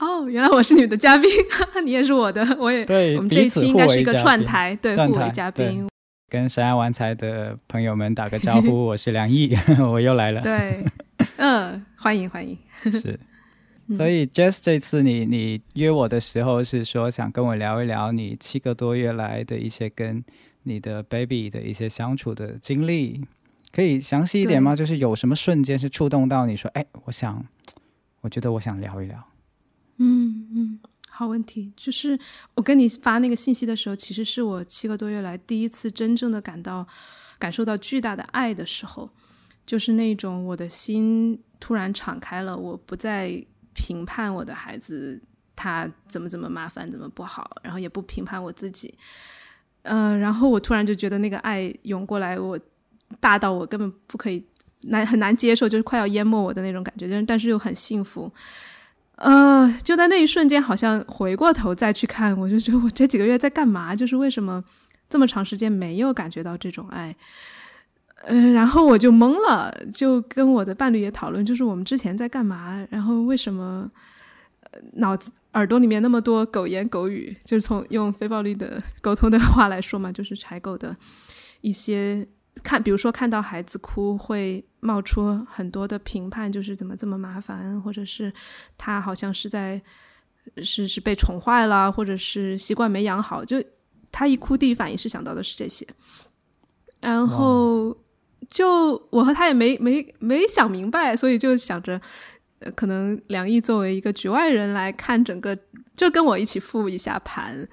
哦，原来我是你的嘉宾，你也是我的，我也对。我们这一期应该是一个串台，对，互为嘉宾。跟神爱玩财的朋友们打个招呼，我是梁毅，我又来了。对，嗯，欢迎欢迎。是，所以 Jess 这次你你约我的时候是说想跟我聊一聊你七个多月来的一些跟你的 baby 的一些相处的经历，可以详细一点吗？就是有什么瞬间是触动到你说，哎，我想，我觉得我想聊一聊。嗯嗯，好问题。就是我跟你发那个信息的时候，其实是我七个多月来第一次真正的感到感受到巨大的爱的时候，就是那种我的心突然敞开了，我不再评判我的孩子他怎么怎么麻烦，怎么不好，然后也不评判我自己。嗯，然后我突然就觉得那个爱涌过来，我大到我根本不可以难很难接受，就是快要淹没我的那种感觉，但是但是又很幸福。呃，就在那一瞬间，好像回过头再去看，我就觉得我这几个月在干嘛？就是为什么这么长时间没有感觉到这种爱？嗯，然后我就懵了，就跟我的伴侣也讨论，就是我们之前在干嘛？然后为什么脑子耳朵里面那么多狗言狗语？就是从用非暴力的沟通的话来说嘛，就是柴狗的一些。看，比如说看到孩子哭，会冒出很多的评判，就是怎么这么麻烦，或者是他好像是在是是被宠坏了，或者是习惯没养好。就他一哭，第一反应是想到的是这些。然后就我和他也没没没想明白，所以就想着，可能梁毅作为一个局外人来看整个，就跟我一起复一下盘，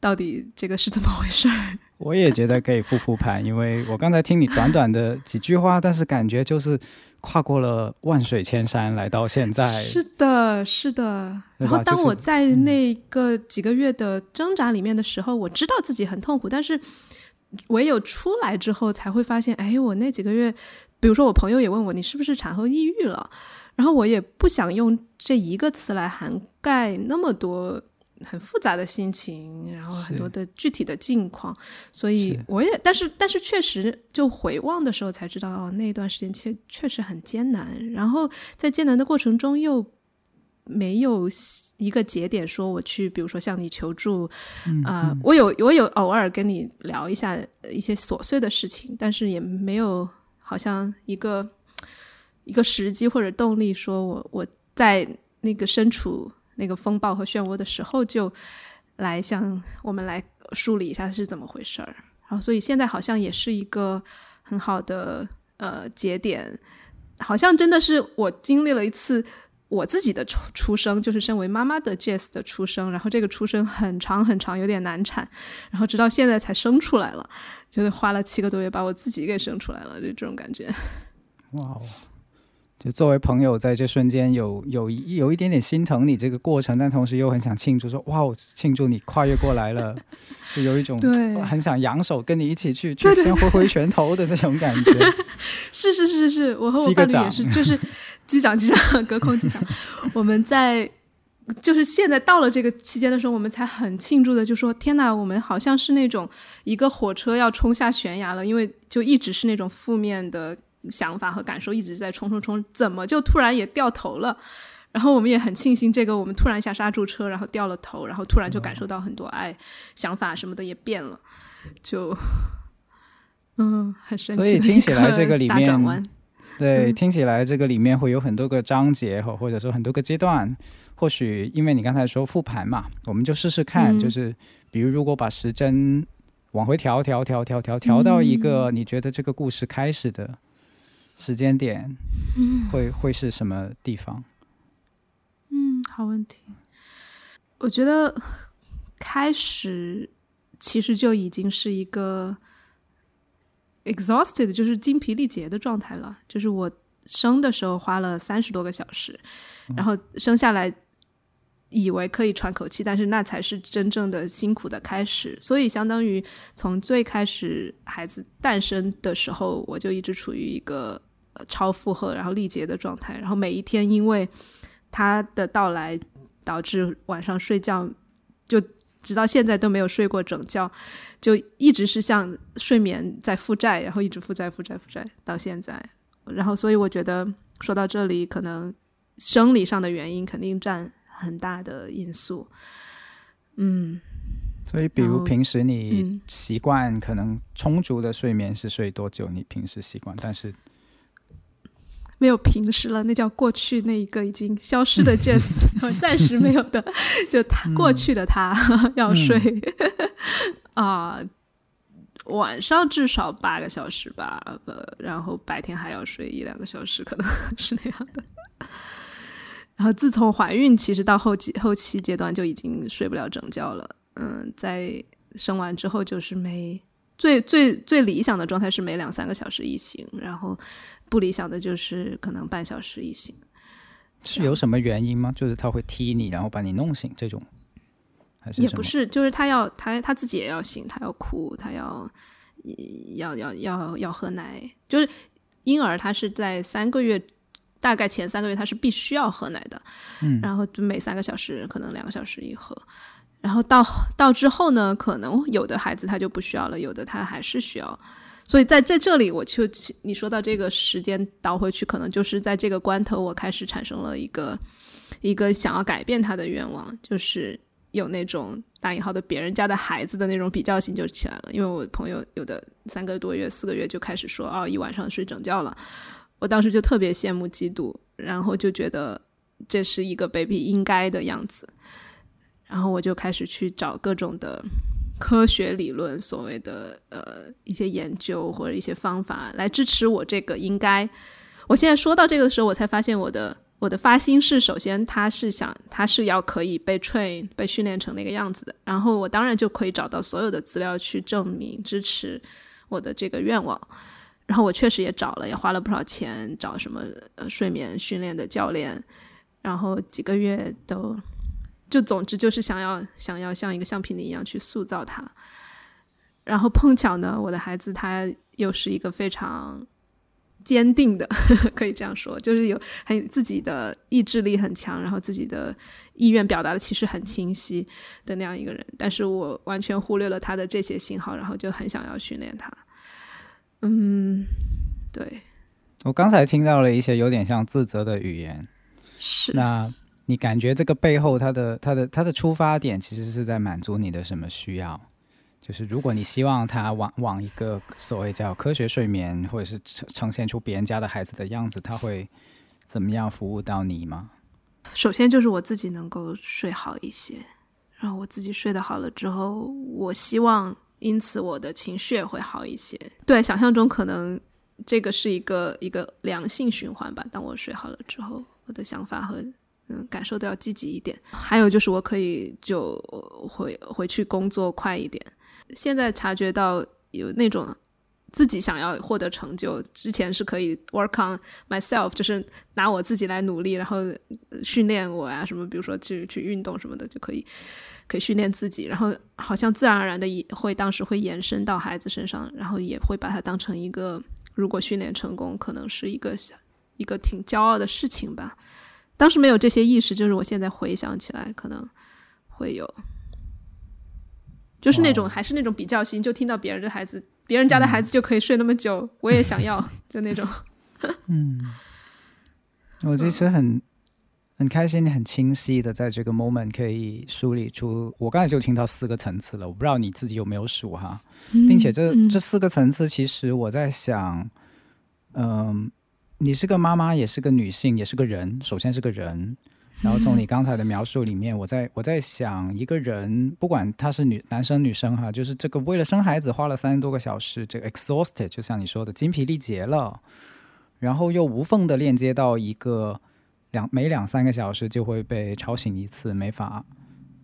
到底这个是怎么回事儿。我也觉得可以复复盘，因为我刚才听你短短的几句话，但是感觉就是跨过了万水千山来到现在。是的，是的。然后当我在那个几个月的挣扎里面的时候，我知道自己很痛苦，但是唯有出来之后才会发现，哎，我那几个月，比如说我朋友也问我，你是不是产后抑郁了？然后我也不想用这一个词来涵盖那么多。很复杂的心情，然后很多的具体的境况，所以我也，但是但是确实，就回望的时候才知道，哦，那段时间确确实很艰难。然后在艰难的过程中，又没有一个节点说我去，比如说向你求助啊，我有我有偶尔跟你聊一下一些琐碎的事情，但是也没有好像一个一个时机或者动力，说我我在那个身处。那个风暴和漩涡的时候，就来向我们来梳理一下是怎么回事儿。然后，所以现在好像也是一个很好的呃节点，好像真的是我经历了一次我自己的出出生，就是身为妈妈的 Jess 的出生。然后这个出生很长很长，有点难产，然后直到现在才生出来了，就是花了七个多月把我自己给生出来了，就这种感觉。哇哦！就作为朋友，在这瞬间有有有一点点心疼你这个过程，但同时又很想庆祝，说哇，庆祝你跨越过来了，就有一种对很想扬手跟你一起去去先挥挥拳头的这种感觉。是是是是，我和我伴侣也是，就是机长机长隔空机长，我们在就是现在到了这个期间的时候，我们才很庆祝的就说天哪，我们好像是那种一个火车要冲下悬崖了，因为就一直是那种负面的。想法和感受一直在冲冲冲，怎么就突然也掉头了？然后我们也很庆幸，这个我们突然一下刹住车，然后掉了头，然后突然就感受到很多爱，想法什么的也变了，就嗯，很神奇。所以听起来这个里面，对，听起来这个里面会有很多个章节，或或者说很多个阶段。或许因为你刚才说复盘嘛，我们就试试看，就是比如如果把时针往回调调调调调调到一个你觉得这个故事开始的。时间点会会是什么地方？嗯，好问题。我觉得开始其实就已经是一个 exhausted，就是精疲力竭的状态了。就是我生的时候花了三十多个小时，然后生下来以为可以喘口气，但是那才是真正的辛苦的开始。所以相当于从最开始孩子诞生的时候，我就一直处于一个。超负荷，然后力竭的状态，然后每一天因为他的到来，导致晚上睡觉就直到现在都没有睡过整觉，就一直是像睡眠在负债，然后一直负债、负债、负债到现在。然后，所以我觉得说到这里，可能生理上的原因肯定占很大的因素。嗯，所以比如平时你嗯习惯可能充足的睡眠是睡多久？你平时习惯，但是没有平时了，那叫过去那一个已经消失的 Jess，暂时没有的，就他过去的他 要睡啊、晚上至少八个小时吧，呃，然后白天还要睡一两个小时，可能是那样的。然后自从怀孕，其实到后期后期阶段就已经睡不了整觉了。嗯，在生完之后就是每最最最理想的状态是每两三个小时一醒，然后不理想的就是可能半小时一醒。是有什么原因吗？就是他会踢你，然后把你弄醒这种，还是也不是，就是他要他他自己也要醒，他要哭，他要要要要要喝奶，就是婴儿他是在三个月。大概前三个月他是必须要喝奶的，嗯。然后就每三个小时可能两个小时一喝，然后到到之后呢，可能有的孩子他就不需要了，有的他还是需要，所以在在这里我就你说到这个时间倒回去，可能就是在这个关头我开始产生了一个一个想要改变他的愿望，就是有那种打引号的别人家的孩子的那种比较性就起来了，因为我朋友有的三个多月、四个月就开始说哦，一晚上睡整觉了，我当时就特别羡慕嫉妒，然后就觉得这是一个 baby 应该的样子，然后我就开始去找各种的科学理论，所谓的呃一些研究或者一些方法来支持我这个应该。我现在说到这个的时候，我才发现我的我的发心是，首先他是想他是要可以被 train 被训练成那个样子的，然后我当然就可以找到所有的资料去证明支持我的这个愿望。然后我确实也找了，也花了不少钱找什么睡眠训练的教练，然后几个月都，就总之就是想要想要像一个橡皮泥一样去塑造他。然后碰巧呢，我的孩子他又是一个非常坚定的，可以这样说，就是有很自己的意志力很强，然后自己的意愿表达的其实很清晰的那样一个人。但是我完全忽略了他的这些信号，然后就很想要训练他。嗯，对，我刚才听到了一些有点像自责的语言。是那你感觉这个背后，它的它的它的出发点，其实是在满足你的什么需要？就是如果你希望他往往一个所谓叫科学睡眠，或者是呈呈现出别人家的孩子的样子，他会怎么样服务到你吗？首先就是我自己能够睡好一些，然后我自己睡得好了之后，我希望因此我的情绪也会好一些。对，想象中可能这个是一个一个良性循环吧。当我睡好了之后，我的想法和嗯感受都要积极一点。还有就是我可以就回回去工作快一点。现在察觉到有那种自己想要获得成就，之前是可以 work on myself，就是拿我自己来努力，然后训练我呀、什么，比如说去去运动什么的，就可以可以训练自己，然后好像自然而然的也会当时会延伸到孩子身上，然后也会把它当成一个，如果训练成功，可能是一个小一个挺骄傲的事情吧。当时没有这些意识，就是我现在回想起来，可能会有，就是那种还是那种比较心，就听到别人的孩子，别人家的孩子就可以睡那么久，我也想要，就那种。嗯。我这次很很开心，很清晰的在这个 moment 可以梳理出，我刚才就听到四个层次了，我不知道你自己有没有数哈，并且这、嗯。这四个层次，其实我在想，嗯、你是个妈妈，也是个女性，也是个人，首先是个人。然后从你刚才的描述里面，我在我在想，一个人不管他是女男生女生哈，就是这个为了生孩子花了三十多个小时，这个 exhausted，就像你说的精疲力竭了，然后又无缝的链接到一个两每两三个小时就会被吵醒一次，没法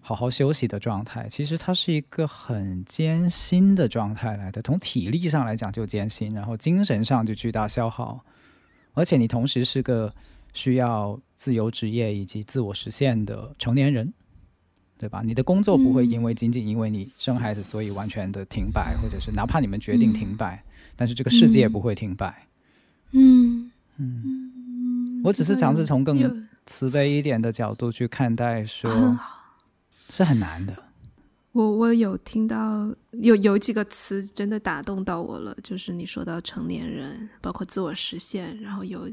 好好休息的状态，其实它是一个很艰辛的状态来的。从体力上来讲就艰辛，然后精神上就巨大消耗，而且你同时是个需要自由职业以及自我实现的成年人，对吧？你的工作不会因为仅仅因为你生孩子所以完全的停摆，或者是哪怕你们决定停摆，但是这个世界不会停摆。嗯嗯，我只是尝试从更慈悲一点的角度去看待，说是很难的。我我有听到有有几个词真的打动到我了，就是你说到成年人，包括自我实现，然后有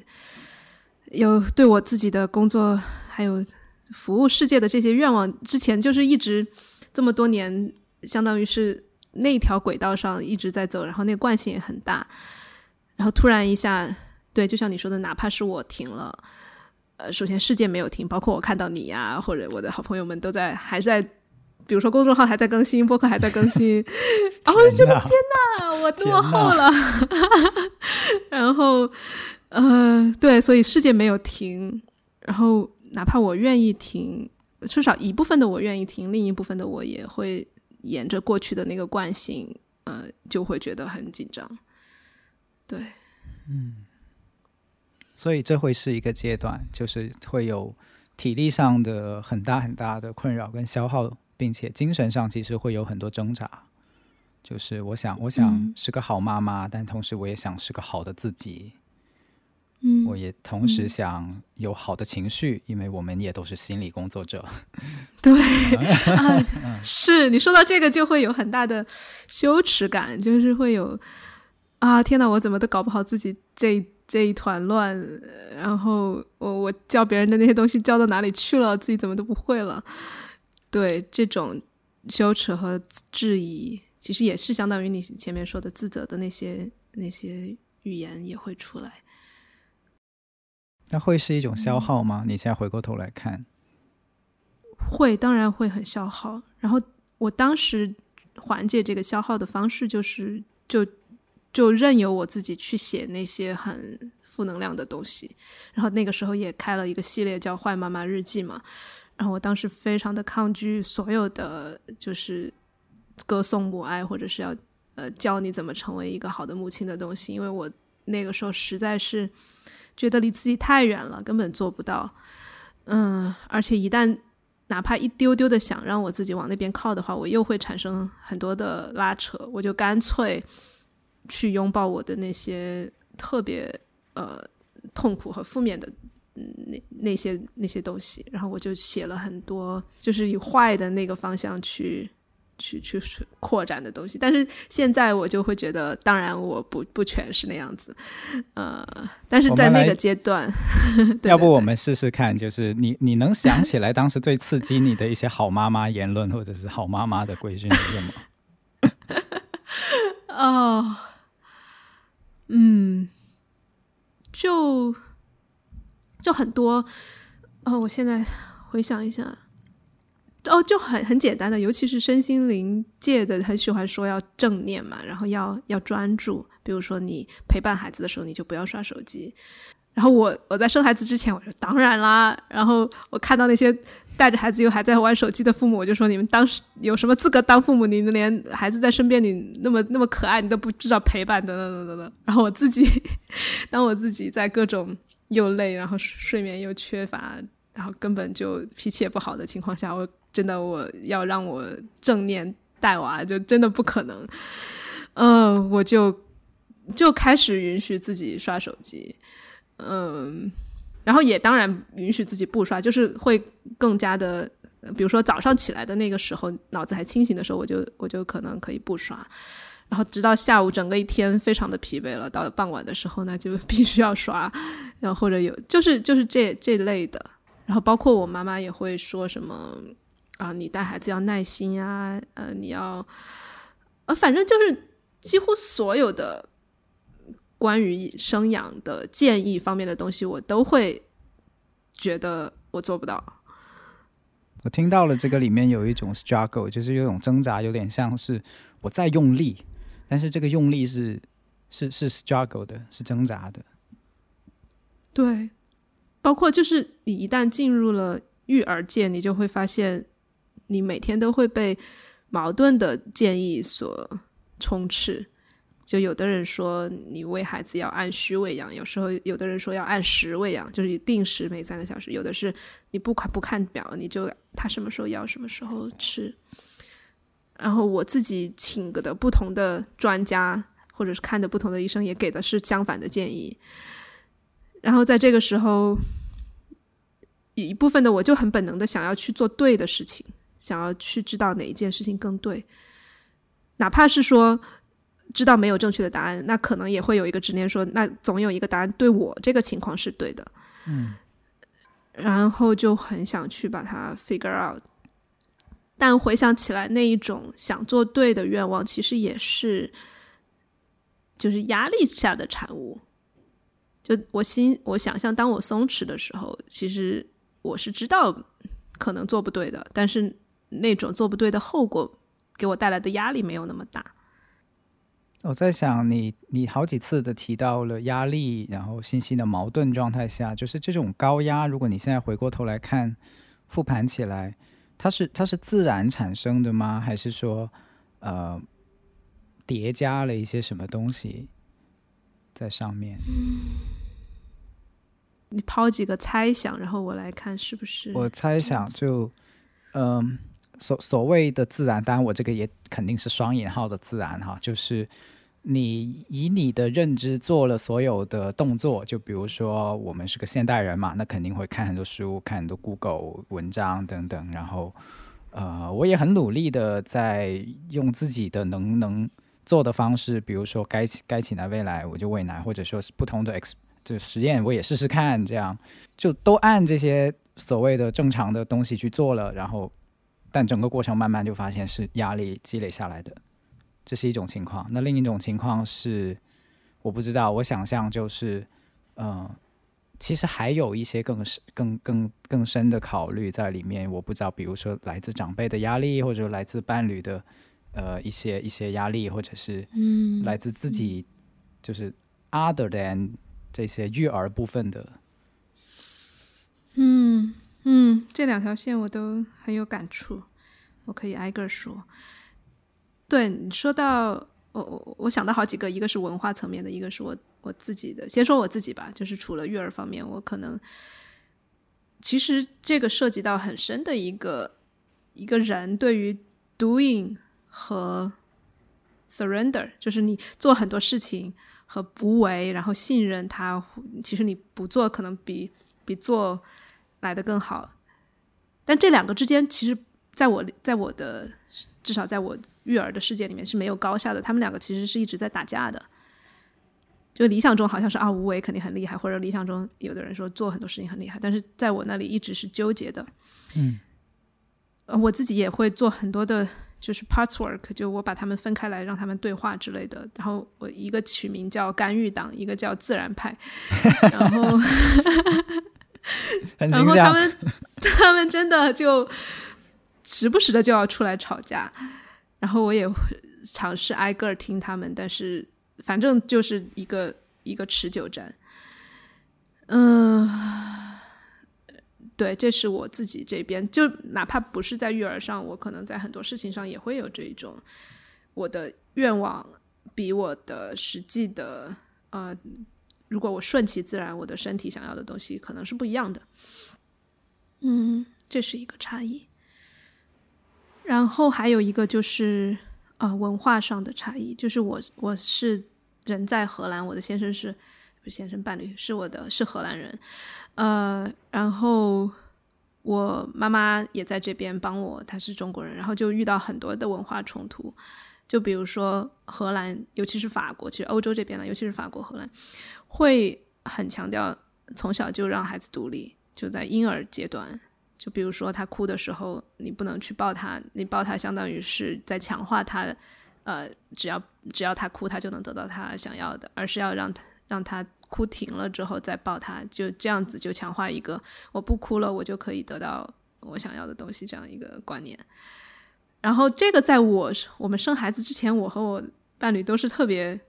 有对我自己的工作还有服务世界的这些愿望，之前就是一直这么多年，相当于是那条轨道上一直在走，然后那个惯性也很大，然后突然一下，对，就像你说的，哪怕是我停了，呃，首先世界没有停，包括我看到你呀，或者我的好朋友们都在，还在，比如说公众号还在更新，播客还在更新，然后就觉得天哪，我落后了，然后，呃，对，所以世界没有停，然后。哪怕我愿意停，至少一部分的我愿意停，另一部分的我也会沿着过去的那个惯性，呃，就会觉得很紧张。对，嗯，所以这会是一个阶段，就是会有体力上的很大很大的困扰跟消耗，并且精神上其实会有很多挣扎。就是我想，我想是个好妈妈，但同时我也想是个好的自己。嗯，我也同时想有好的情绪，因为我们也都是心理工作者。对，是你说到这个就会有很大的羞耻感，就是会有啊，天哪，我怎么都搞不好自己这这一团乱，然后我我教别人的那些东西教到哪里去了，自己怎么都不会了。对，这种羞耻和质疑，其实也是相当于你前面说的自责的那些那些语言也会出来。那会是一种消耗吗？你现在回过头来看，会，当然会很消耗。然后我当时缓解这个消耗的方式，就是就就任由我自己去写那些很负能量的东西。然后那个时候也开了一个系列叫《坏妈妈日记》嘛。然后我当时非常的抗拒所有的就是歌颂母爱，或者是要呃教你怎么成为一个好的母亲的东西，因为我那个时候实在是。觉得离自己太远了，根本做不到。嗯，而且一旦哪怕一丢丢的想让我自己往那边靠的话，我又会产生很多的拉扯。我就干脆去拥抱我的那些特别呃痛苦和负面的那那些那些东西，然后我就写了很多，就是以坏的那个方向去。去去扩展的东西，但是现在我就会觉得，当然我不不全是那样子，呃，但是在那个阶段，要不我们试试看，就是你你能想起来当时最刺激你的一些好妈妈言论，或者是好妈妈的规训是什么？哦，嗯，就就很多，哦，我现在回想一下。哦，就很很简单的，尤其是身心灵界的，很喜欢说要正念嘛，然后要要专注。比如说你陪伴孩子的时候，你就不要刷手机。然后我我在生孩子之前，我说当然啦。然后我看到那些带着孩子又还在玩手机的父母，我就说你们当时有什么资格当父母？你们连孩子在身边，你那么那么可爱，你都不知道陪伴，等等等等等。然后我自己，当我自己在各种又累，然后睡眠又缺乏，然后根本就脾气也不好的情况下，我。真的，我要让我正念带娃，就真的不可能。嗯，我就就开始允许自己刷手机，嗯，然后也当然允许自己不刷，就是会更加的，比如说早上起来的那个时候，脑子还清醒的时候，我就我就可能可以不刷，然后直到下午整个一天非常的疲惫了，到了傍晚的时候，那就必须要刷，然后或者有就是就是这这类的，然后包括我妈妈也会说什么。啊，你带孩子要耐心啊，呃，你要，呃，反正就是几乎所有的关于生养的建议方面的东西，我都会觉得我做不到。我听到了这个里面有一种 struggle，就是有种挣扎，有点像是我在用力，但是这个用力是是是 struggle 的，是挣扎的。对，包括就是你一旦进入了育儿界，你就会发现。你每天都会被矛盾的建议所充斥，就有的人说你喂孩子要按需喂养，有时候有的人说要按时喂养，就是定时每三个小时；有的是你不看不看表，你就他什么时候要什么时候吃。然后我自己请的不同的专家，或者是看的不同的医生，也给的是相反的建议。然后在这个时候，一部分的我就很本能的想要去做对的事情。想要去知道哪一件事情更对，哪怕是说知道没有正确的答案，那可能也会有一个执念说，那总有一个答案对我这个情况是对的。嗯，然后就很想去把它 figure out。但回想起来，那一种想做对的愿望，其实也是就是压力下的产物。就我心，我想象，当我松弛的时候，其实我是知道可能做不对的，但是那种做不对的后果给我带来的压力没有那么大。我在想，你你好几次的提到了压力，然后信息的矛盾状态下，就是这种高压。如果你现在回过头来看，复盘起来。它是它是自然产生的吗？还是说，呃，叠加了一些什么东西在上面？你抛几个猜想，然后我来看是不是。我猜想就，嗯，所所谓的自然，当然我这个也肯定是双引号的自然哈，就是。你以你的认知做了所有的动作，就比如说我们是个现代人嘛，那肯定会看很多书，看很多 Google 文章等等。然后，呃，我也很努力的在用自己的能能做的方式，比如说该该起来未来我就喂奶，或者说是不同的 X 这实验我也试试看，这样就都按这些所谓的正常的东西去做了。然后，但整个过程慢慢就发现是压力积累下来的。这是一种情况，那另一种情况是，我不知道，我想象就是，嗯，其实还有一些更深、更更更深的考虑在里面。我不知道，比如说来自长辈的压力，或者来自伴侣的，呃，一些一些压力，或者是嗯，来自自己，就是 other than 这些育儿部分的。嗯嗯，这两条线我都很有感触，我可以挨个说。对你说到我我我想到好几个，一个是文化层面的，一个是我我自己的。先说我自己吧，就是除了育儿方面，我可能其实这个涉及到很深的一个一个人对于 doing 和 surrender，就是你做很多事情和不为，然后信任他，其实你不做可能比比做来的更好。但这两个之间，其实在我在我的。至少在我育儿的世界里面是没有高下的，他们两个其实是一直在打架的。就理想中好像是啊，无为肯定很厉害，或者理想中有的人说做很多事情很厉害，但是在我那里一直是纠结的。嗯，我自己也会做很多的，就是 parts work，就我把他们分开来，让他们对话之类的。然后我一个取名叫干预党，一个叫自然派。然后，然后他们他们真的就。时不时的就要出来吵架，然后我也尝试挨个听他们，但是反正就是一个一个持久战。嗯，对，这是我自己这边，就哪怕不是在育儿上，我可能在很多事情上也会有这一种，我的愿望比我的实际的，呃，如果我顺其自然，我的身体想要的东西可能是不一样的。嗯，这是一个差异。然后还有一个就是，呃，文化上的差异，就是我我是人在荷兰，我的先生是不先生伴侣是我的是荷兰人，呃，然后我妈妈也在这边帮我，她是中国人，然后就遇到很多的文化冲突，就比如说荷兰，尤其是法国，其实欧洲这边呢，尤其是法国、荷兰，会很强调从小就让孩子独立，就在婴儿阶段。就比如说他哭的时候，你不能去抱他，你抱他相当于是在强化他，呃，只要只要他哭，他就能得到他想要的，而是要让他让他哭停了之后再抱他，就这样子就强化一个我不哭了，我就可以得到我想要的东西这样一个观念。然后这个在我我们生孩子之前，我和我伴侣都是特别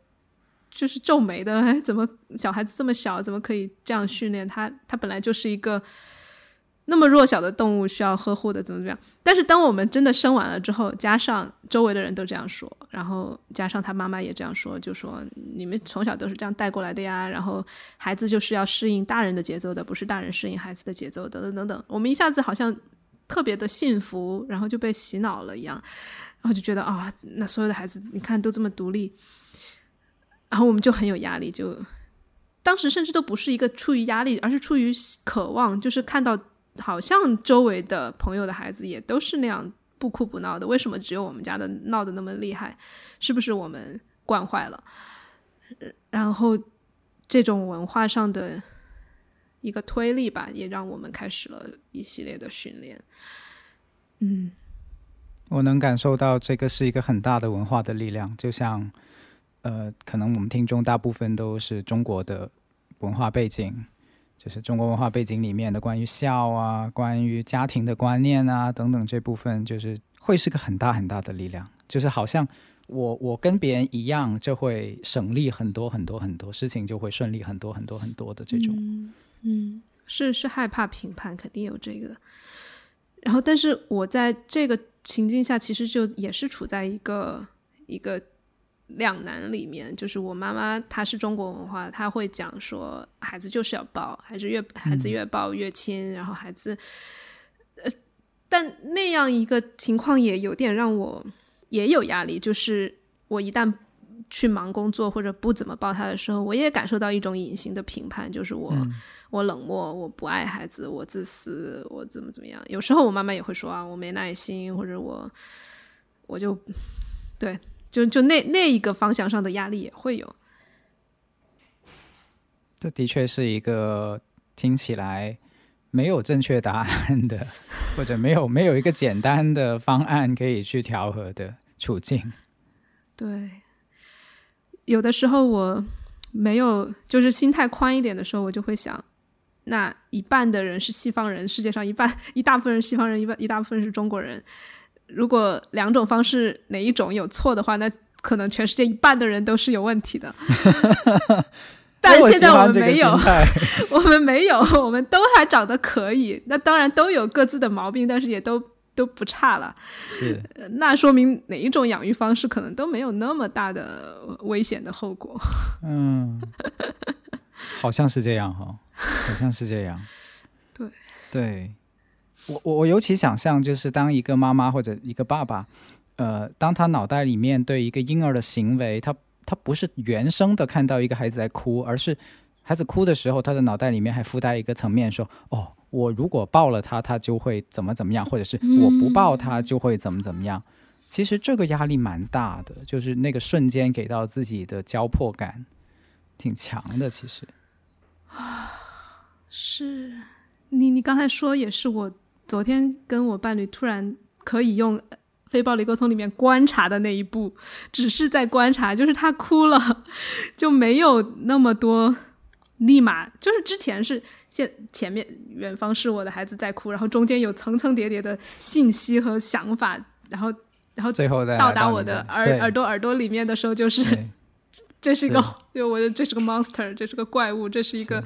就是皱眉的，怎么小孩子这么小，怎么可以这样训练他？他本来就是一个。那么弱小的动物需要呵护的怎么怎么样？但是当我们真的生完了之后，加上周围的人都这样说，然后加上他妈妈也这样说，就说你们从小都是这样带过来的呀。然后孩子就是要适应大人的节奏的，不是大人适应孩子的节奏，等等等等。我们一下子好像特别的幸福，然后就被洗脑了一样，然后就觉得啊，那所有的孩子你看都这么独立，然后我们就很有压力。就当时甚至都不是一个出于压力，而是出于渴望，就是看到。好像周围的朋友的孩子也都是那样不哭不闹的，为什么只有我们家的闹得那么厉害？是不是我们惯坏了？然后这种文化上的一个推力吧，也让我们开始了一系列的训练。嗯，我能感受到这个是一个很大的文化的力量，就像呃，可能我们听众大部分都是中国的文化背景，就是中国文化背景里面的关于孝啊、关于家庭的观念啊等等这部分，就是会是个很大很大的力量，就是好像。我我跟别人一样，就会省力很多很多很多事情，就会顺利很多很多很多的这种。嗯，是是害怕评判，肯定有这个。然后，但是我在这个情境下，其实就也是处在一个一个两难里面。就是我妈妈她是中国文化，她会讲说，孩子就是要抱，还是越孩子越抱越亲。然后孩子，呃，但那样一个情况也有点让我。也有压力，就是我一旦去忙工作或者不怎么抱他的时候，我也感受到一种隐形的评判，就是我我冷漠，我不爱孩子，我自私，我怎么怎么样。有时候我妈妈也会说啊，我没耐心，或者我我就对，就就那那一个方向上的压力也会有。这的确是一个听起来。没有正确答案的，或者没有没有一个简单的方案可以去调和的处境。对，有的时候我没有，就是心态宽一点的时候，我就会想，那一半的人是西方人，世界上一半一大部分人西方人，一半一大部分是中国人。如果两种方式哪一种有错的话，那可能全世界一半的人都是有问题的。但现在 我们没有，我们没有，我们都还长得可以。那当然都有各自的毛病，但是也都都不差了。是，那说明哪一种养育方式可能都没有那么大的危险的后果。嗯，好像是这样哈，好像是这样。对，对我我我尤其想象，就是当一个妈妈或者一个爸爸，呃，当他脑袋里面对一个婴儿的行为，他。他不是原生的看到一个孩子在哭，而是孩子哭的时候，他的脑袋里面还附带一个层面，说：“哦，我如果抱了他，他就会怎么怎么样，或者是我不抱他就会怎么怎么样。”其实这个压力蛮大的，就是那个瞬间给到自己的交迫感挺强的。其实啊，是你你刚才说也是，我昨天跟我伴侣突然可以用。非暴力沟通里面观察的那一步，只是在观察，就是他哭了，就没有那么多立马，就是之前是现前面远方是我的孩子在哭，然后中间有层层叠叠的信息和想法，然后然后最后到达我的耳耳朵耳朵里面的时候，就是 这是一个，就我这是个 monster，这是个怪物，这是一个，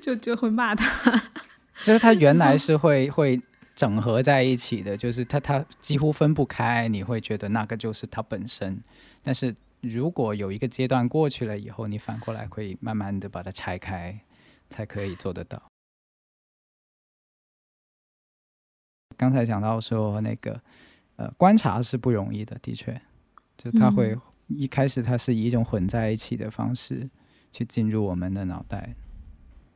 就就会骂他，就是他原来是会会。整合在一起的，就是它，它几乎分不开。你会觉得那个就是它本身，但是如果有一个阶段过去了以后，你反过来会慢慢的把它拆开，才可以做得到。刚才讲到说那个，呃，观察是不容易的，的确，就它会一开始它是以一种混在一起的方式去进入我们的脑袋。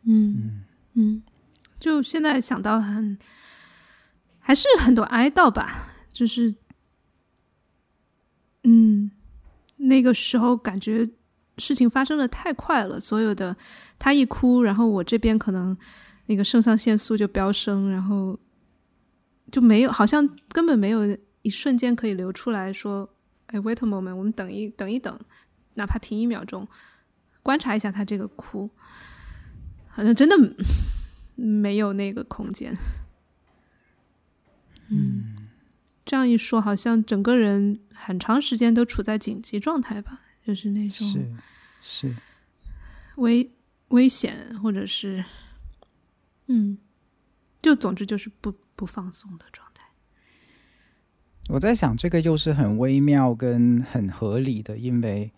嗯嗯，就现在想到很。还是很多哀悼吧，就是，嗯，那个时候感觉事情发生的太快了，所有的他一哭，然后我这边可能那个肾上腺素就飙升，然后就没有，好像根本没有一瞬间可以流出来说，哎，wait a moment，我们等一等一等，哪怕停一秒钟，观察一下他这个哭，好像真的没有那个空间。嗯，这样一说，好像整个人很长时间都处在紧急状态吧，就是那种是是危危险，或者是嗯，就总之就是不不放松的状态。我在想，这个又是很微妙跟很合理的，因为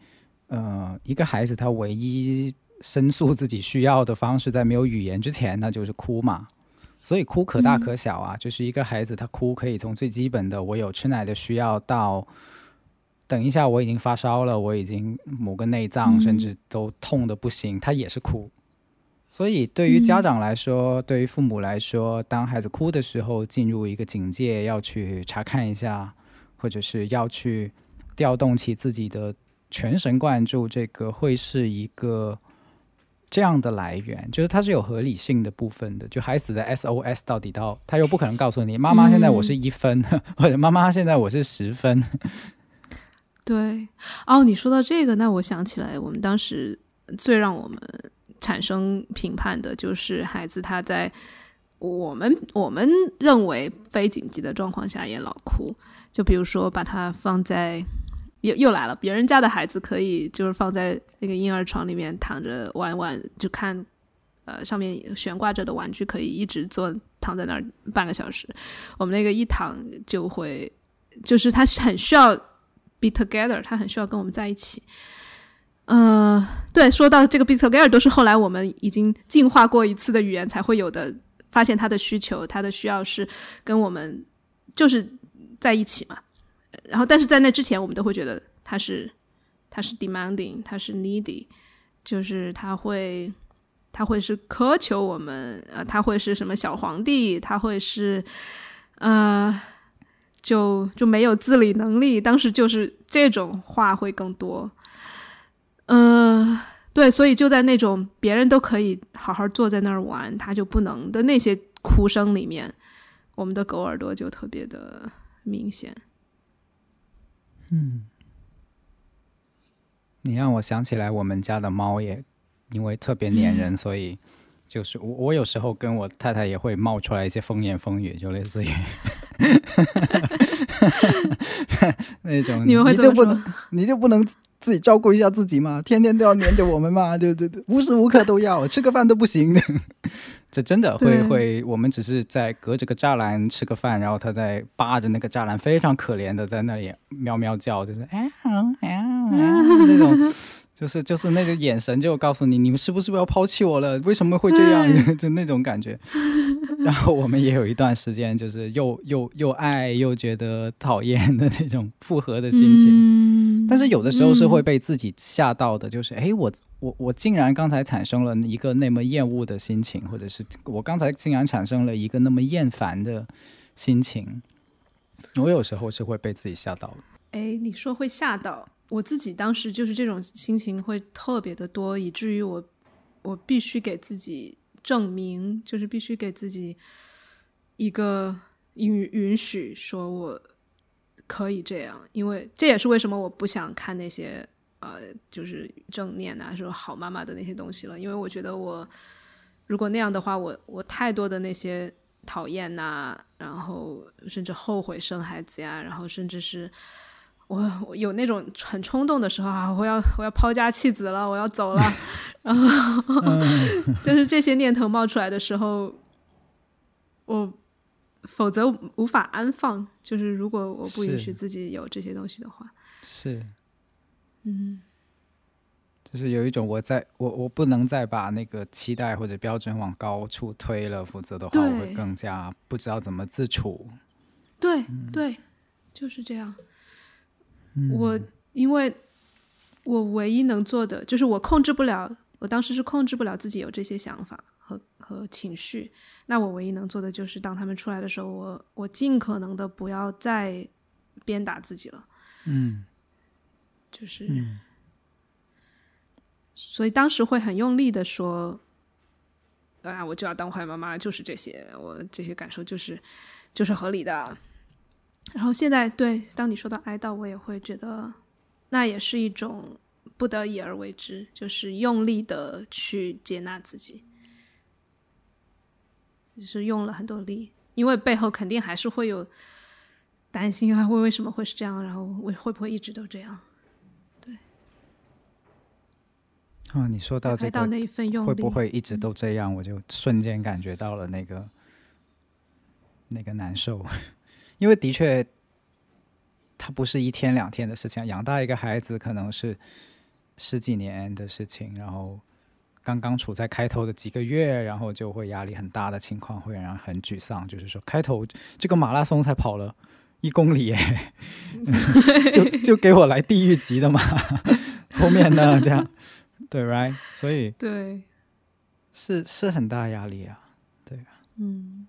呃，一个孩子他唯一申诉自己需要的方式，在没有语言之前，那就是哭嘛。所以哭可大可小啊，就是一个孩子他哭可以从最基本的我有吃奶的需要到等一下我已经发烧了，我已经某个内脏甚至都痛的不行，他也是哭。所以对于家长来说，对于父母来说，当孩子哭的时候，进入一个警戒，要去查看一下，或者是要去调动起自己的全神贯注，这个会是一个这样的来源，就是它是有合理性的部分的。就孩子的 SOS 到底到，他又不可能告诉你，妈妈现在我是一分，或者妈妈现在我是十分。对，哦，你说到这个，那我想起来，我们当时最让我们产生评判的就是孩子他在我们我们认为非紧急的状况下也老哭，就比如说把他放在。又又来了，别人家的孩子可以就是放在那个婴儿床里面躺着玩玩，就看，呃，上面悬挂着的玩具可以一直坐躺在那儿半个小时。我们那个一躺就会，就是他很需要 be together，他很需要跟我们在一起。嗯，对，说到这个 be together，都是后来我们已经进化过一次的语言才会有的，发现他的需求，他的需要是跟我们就是在一起嘛。然后，但是在那之前，我们都会觉得他是，他是 demanding，他是 needy，就是他会，他会是苛求我们，呃，他会是什么小皇帝，他会是，呃，就就没有自理能力。当时就是这种话会更多，嗯，对，所以就在那种别人都可以好好坐在那儿玩，他就不能的那些哭声里面，我们的狗耳朵就特别的明显。嗯，你让我想起来，我们家的猫也因为特别粘人，所以就是我我有时候跟我太太也会冒出来一些风言风语，就类似于 那种，你们会就不能，你就不能自己照顾一下自己嘛？天天都要黏着我们嘛？对对对，无时无刻都要，吃个饭都不行。这真的会会，我们只是在隔着个栅栏吃个饭，然后他在扒着那个栅栏，非常可怜的在那里喵喵叫，就是哎哎那种，就是就是那个眼神就告诉你，你们是不是要抛弃我了？为什么会这样？就那种感觉。然后我们也有一段时间，就是又又又爱又觉得讨厌的那种复合的心情。但是有的时候是会被自己吓到的，就是哎，我我我竟然刚才产生了一个那么厌恶的心情，或者是我刚才竟然产生了一个那么厌烦的心情。我有时候是会被自己吓到的。哎，你说会吓到我自己，当时就是这种心情会特别的多，以至于我我必须给自己。证明就是必须给自己一个允允许，说我可以这样，因为这也是为什么我不想看那些呃，就是正念啊，说好妈妈的那些东西了，因为我觉得我如果那样的话，我我太多的那些讨厌呐，然后甚至后悔生孩子呀，然后甚至是。我我有那种很冲动的时候啊，我要我要抛家弃子了，我要走了，然 后就是这些念头冒出来的时候，我否则无法安放。就是如果我不允许自己有这些东西的话，是，嗯，就是有一种我在我我不能再把那个期待或者标准往高处推了，否则的话我会更加不知道怎么自处。对。对，就是这样。我因为我唯一能做的就是我控制不了，我当时是控制不了自己有这些想法和和情绪。那我唯一能做的就是当他们出来的时候，我我尽可能的不要再鞭打自己了。嗯，就是，所以当时会很用力的说：“啊，我就要当坏妈妈，就是这些，我这些感受就是就是合理的。”然后现在，对，当你说到哀悼，我也会觉得，那也是一种不得已而为之，就是用力的去接纳自己，就是用了很多力，因为背后肯定还是会有担心啊，为为什么会是这样，然后会会不会一直都这样？对。啊，你说到这个，那一份用力，会不会一直都这样？我就瞬间感觉到了那个那个难受。因为的确，它不是一天两天的事情，养大一个孩子可能是十几年的事情。然后刚刚处在开头的几个月，然后就会压力很大的情况，会让人很沮丧。就是说，开头这个马拉松才跑了一公里，就就给我来地狱级的嘛。后面呢，这样对，right？所以对，是是很大压力啊，对啊，嗯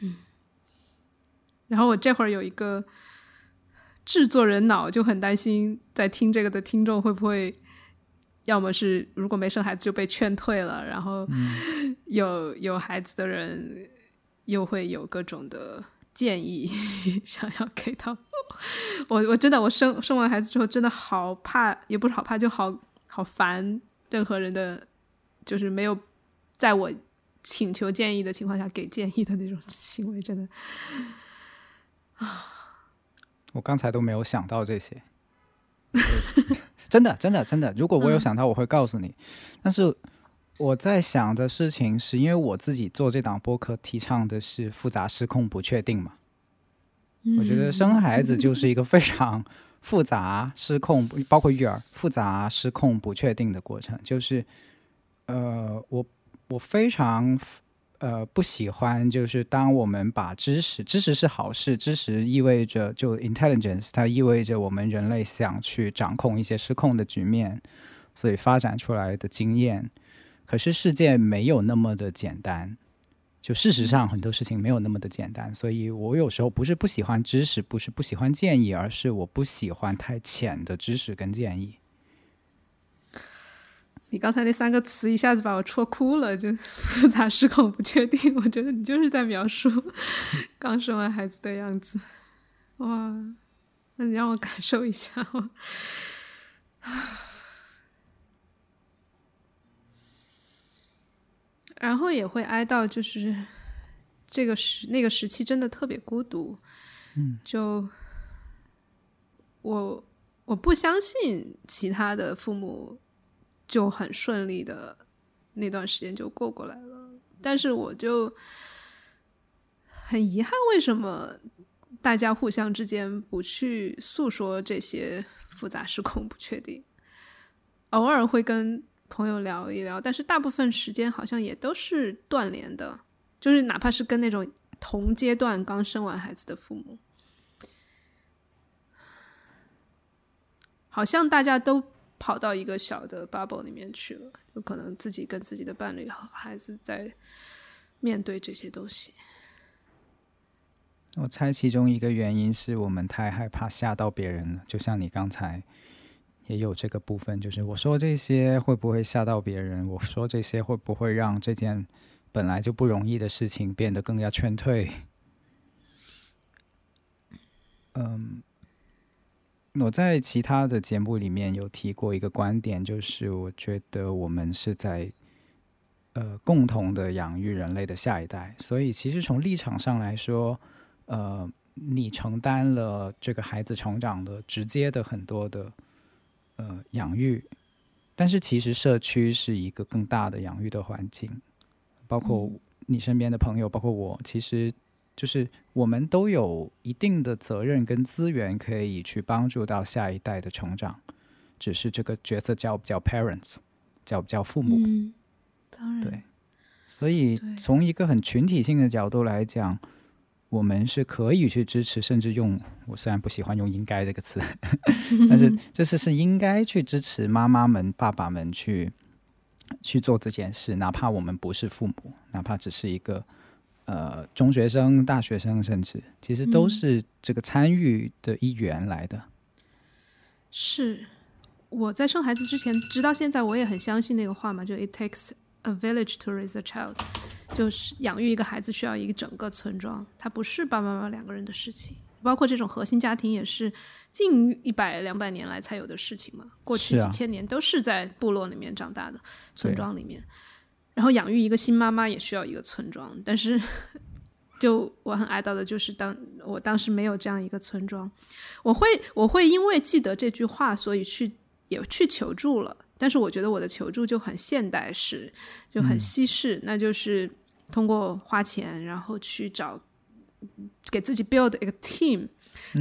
嗯。然后我这会儿有一个制作人脑，就很担心在听这个的听众会不会要么是如果没生孩子就被劝退了，然后有有孩子的人又会有各种的建议 想要给到我。我真的我生生完孩子之后真的好怕，也不是好怕，就好好烦任何人的，就是没有在我请求建议的情况下给建议的那种行为，真的啊。我刚才都没有想到这些。真的，真的，真的。如果我有想到，我会告诉你。但是我在想的事情是，因为我自己做这档播客，提倡的是复杂、失控、不确定嘛。我觉得生孩子就是一个非常复杂、失控，包括育儿复杂、失控、不确定的过程。就是，呃，我我非常。呃，不喜欢就是当我们把知识，知识是好事，知识意味着就 intelligence，它意味着我们人类想去掌控一些失控的局面，所以发展出来的经验。可是世界没有那么的简单，就事实上很多事情没有那么的简单，所以我有时候不是不喜欢知识，不是不喜欢建议，而是我不喜欢太浅的知识跟建议。你刚才那三个词一下子把我戳哭了，就 复杂、失控、不确定。我觉得你就是在描述 刚生完孩子的样子。哇，那你让我感受一下。然后也会哀悼，就是这个时那个时期真的特别孤独。嗯，就我我不相信其他的父母。就很顺利的那段时间就过过来了，但是我就很遗憾，为什么大家互相之间不去诉说这些复杂、失控、不确定？偶尔会跟朋友聊一聊，但是大部分时间好像也都是断联的，就是哪怕是跟那种同阶段刚生完孩子的父母，好像大家都。跑到一个小的 bubble 里面去了，有可能自己跟自己的伴侣和孩子在面对这些东西。我猜其中一个原因是我们太害怕吓到别人了，就像你刚才也有这个部分，就是我说这些会不会吓到别人？我说这些会不会让这件本来就不容易的事情变得更加劝退？嗯。我在其他的节目里面有提过一个观点，就是我觉得我们是在呃共同的养育人类的下一代，所以其实从立场上来说，呃，你承担了这个孩子成长的直接的很多的呃养育，但是其实社区是一个更大的养育的环境，包括你身边的朋友，包括我，其实。就是我们都有一定的责任跟资源，可以去帮助到下一代的成长。只是这个角色叫不叫 parents，叫不叫父母？嗯，当然。对，所以从一个很群体性的角度来讲，我们是可以去支持，甚至用我虽然不喜欢用“应该”这个词，但是 这是是应该去支持妈妈们、爸爸们去去做这件事，哪怕我们不是父母，哪怕只是一个。呃，中学生、大学生，甚至其实都是这个参与的一员来的。是我在生孩子之前，直到现在，我也很相信那个话嘛，就 “It takes a village to raise a child”，就是养育一个孩子需要一个整个村庄，它不是爸爸妈妈两个人的事情。包括这种核心家庭，也是近一百两百年来才有的事情嘛。过去几千年都是在部落里面长大的，村庄里面。然后养育一个新妈妈也需要一个村庄，但是就我很哀悼的就是当我当时没有这样一个村庄，我会我会因为记得这句话，所以去也去求助了。但是我觉得我的求助就很现代式，就很西式，那就是通过花钱，然后去找给自己 build 一个 team。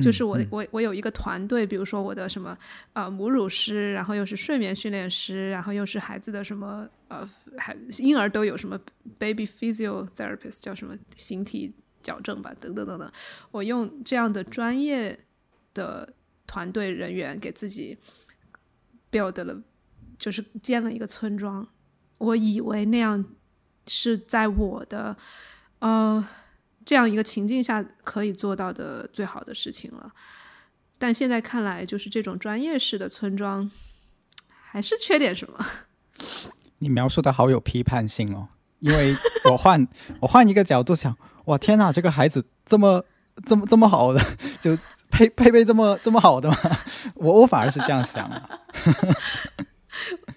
就是我我我有一个团队，比如说我的什么呃母乳师，然后又是睡眠训练师，然后又是孩子的什么呃孩婴儿都有什么 baby physiotherapist 叫什么形体矫正吧，等等等等。我用这样的专业的团队人员给自己 build 了，就是建了一个村庄。我以为那样是在我的呃。这样一个情境下可以做到的最好的事情了，但现在看来，就是这种专业式的村庄还是缺点什么？你描述的好有批判性哦，因为我换 我换一个角度想，哇天哪，这个孩子这么这么这么好的，就配配备这么这么好的吗？我我反而是这样想的。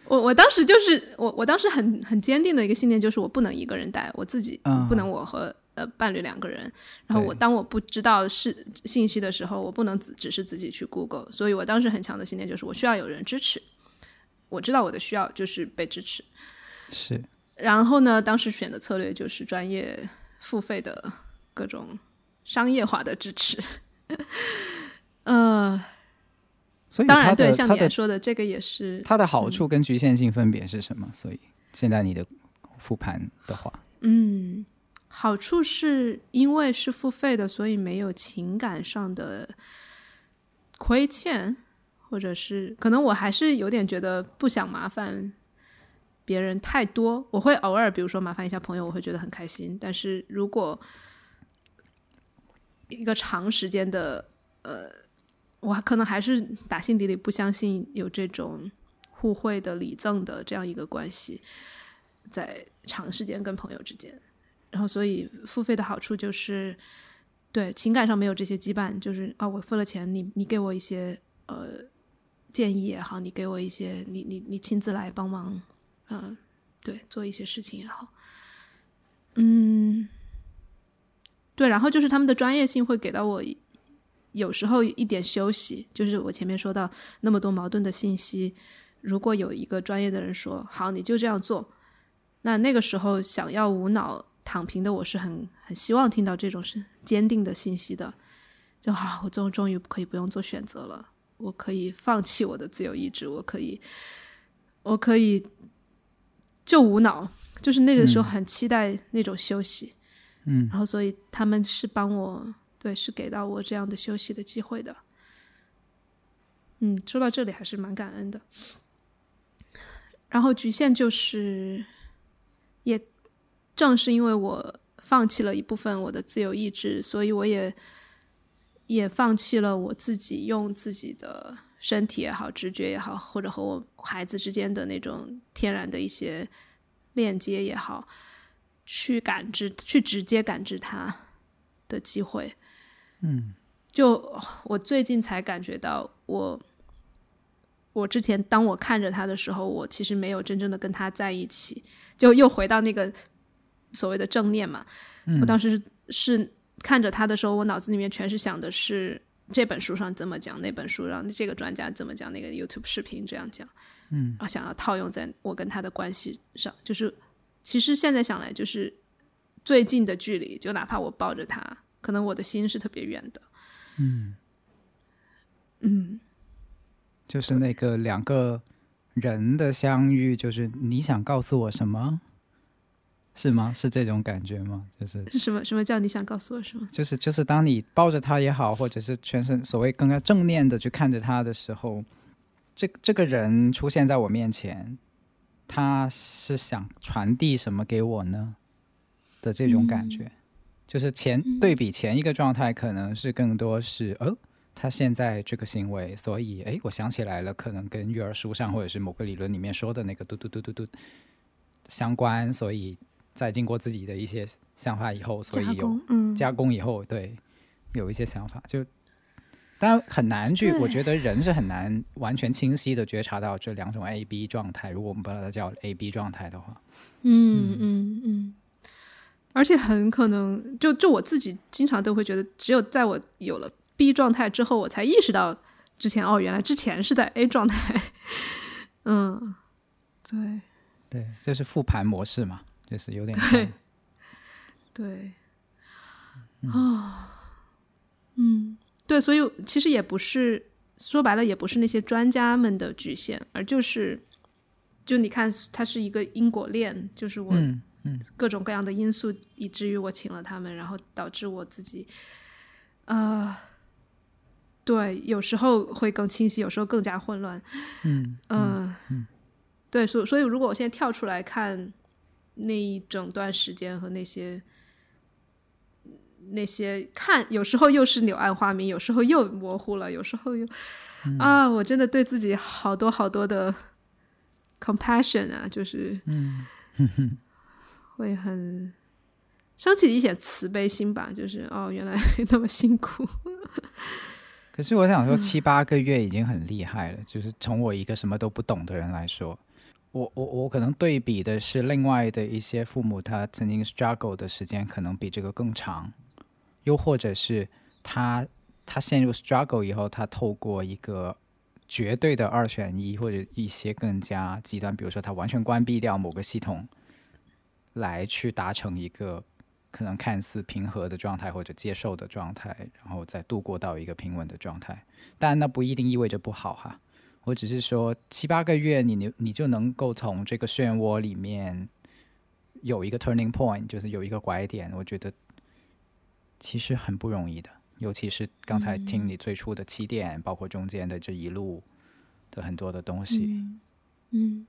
我我当时就是我我当时很很坚定的一个信念就是我不能一个人带，我自己不能我和呃伴侣两个人。然后我当我不知道是信息的时候，我不能只只是自己去 Google。所以我当时很强的信念就是我需要有人支持。我知道我的需要就是被支持，是。然后呢，当时选的策略就是专业付费的各种商业化的支持。呃，所以当然对，像你说的，这个也是它的好处跟局限性分别是什么？所以现在你的复盘的话，嗯，好处是因为是付费的，所以没有情感上的亏欠。或者是可能我还是有点觉得不想麻烦别人太多，我会偶尔比如说麻烦一下朋友，我会觉得很开心。但是如果一个长时间的，呃，我可能还是打心底里不相信有这种互惠的礼赠的这样一个关系，在长时间跟朋友之间。然后，所以付费的好处就是，对情感上没有这些羁绊，就是啊，我付了钱，你你给我一些呃。建议也好，你给我一些，你你你亲自来帮忙，嗯，对，做一些事情也好，嗯，对，然后就是他们的专业性会给到我有时候一点休息，就是我前面说到那么多矛盾的信息，如果有一个专业的人说好，你就这样做，那那个时候想要无脑躺平的我是很很希望听到这种是坚定的信息的，就好，我终终于可以不用做选择了。我可以放弃我的自由意志，我可以，我可以就无脑，就是那个时候很期待那种休息，嗯，然后所以他们是帮我，对，是给到我这样的休息的机会的，嗯，说到这里还是蛮感恩的。然后局限就是，也正是因为我放弃了一部分我的自由意志，所以我也。也放弃了我自己用自己的身体也好、直觉也好，或者和我孩子之间的那种天然的一些链接也好，去感知、去直接感知他的机会。嗯，就我最近才感觉到，我我之前当我看着他的时候，我其实没有真正的跟他在一起，就又回到那个所谓的正念嘛。我当时是。看着他的时候，我脑子里面全是想的是这本书上怎么讲，那本书让这个专家怎么讲，那个 YouTube 视频这样讲，嗯，啊，想要套用在我跟他的关系上，就是其实现在想来，就是最近的距离，就哪怕我抱着他，可能我的心是特别远的，嗯嗯，就是那个两个人的相遇，就是你想告诉我什么？是吗？是这种感觉吗？就是是什么？什么叫你想告诉我什么？就是就是，当你抱着他也好，或者是全身所谓更加正念的去看着他的时候，这这个人出现在我面前，他是想传递什么给我呢？的这种感觉，就是前对比前一个状态，可能是更多是哦，他现在这个行为，所以哎，我想起来了，可能跟育儿书上或者是某个理论里面说的那个嘟嘟嘟嘟嘟相关，所以。在经过自己的一些想法以后，所以有加工以后，对，有一些想法，就当然很难去。我觉得人是很难完全清晰的觉察到这两种 A B 状态。如果我们把它叫 A B 状态的话，嗯嗯嗯，而且很可能，就就我自己经常都会觉得，只有在我有了 B 状态之后，我才意识到之前哦，原来之前是在 A 状态。嗯，对，对，这是复盘模式嘛。就是有点对，对，啊，嗯，对，所以其实也不是说白了，也不是那些专家们的局限，而就是，就你看，它是一个因果链，就是我各种各样的因素，以至于我请了他们，然后导致我自己，呃，对，有时候会更清晰，有时候更加混乱，嗯嗯，对，所所以，如果我现在跳出来看。那一整段时间和那些那些看，有时候又是柳暗花明，有时候又模糊了，有时候又啊，我真的对自己好多好多的 compassion 啊，就是嗯，会很升起一些慈悲心吧，就是哦，原来 那么辛苦。可是我想说，七八个月已经很厉害了。就是从我一个什么都不懂的人来说，我我我可能对比的是另外的一些父母，他曾经 struggle 的时间可能比这个更长，又或者是他他陷入 struggle 以后，他透过一个绝对的二选一，或者一些更加极端，比如说他完全关闭掉某个系统，来去达成一个。可能看似平和的状态或者接受的状态，然后再度过到一个平稳的状态，但那不一定意味着不好哈。我只是说七八个月，你你你就能够从这个漩涡里面有一个 turning point，就是有一个拐点。我觉得其实很不容易的，尤其是刚才听你最初的起点，包括中间的这一路的很多的东西，嗯。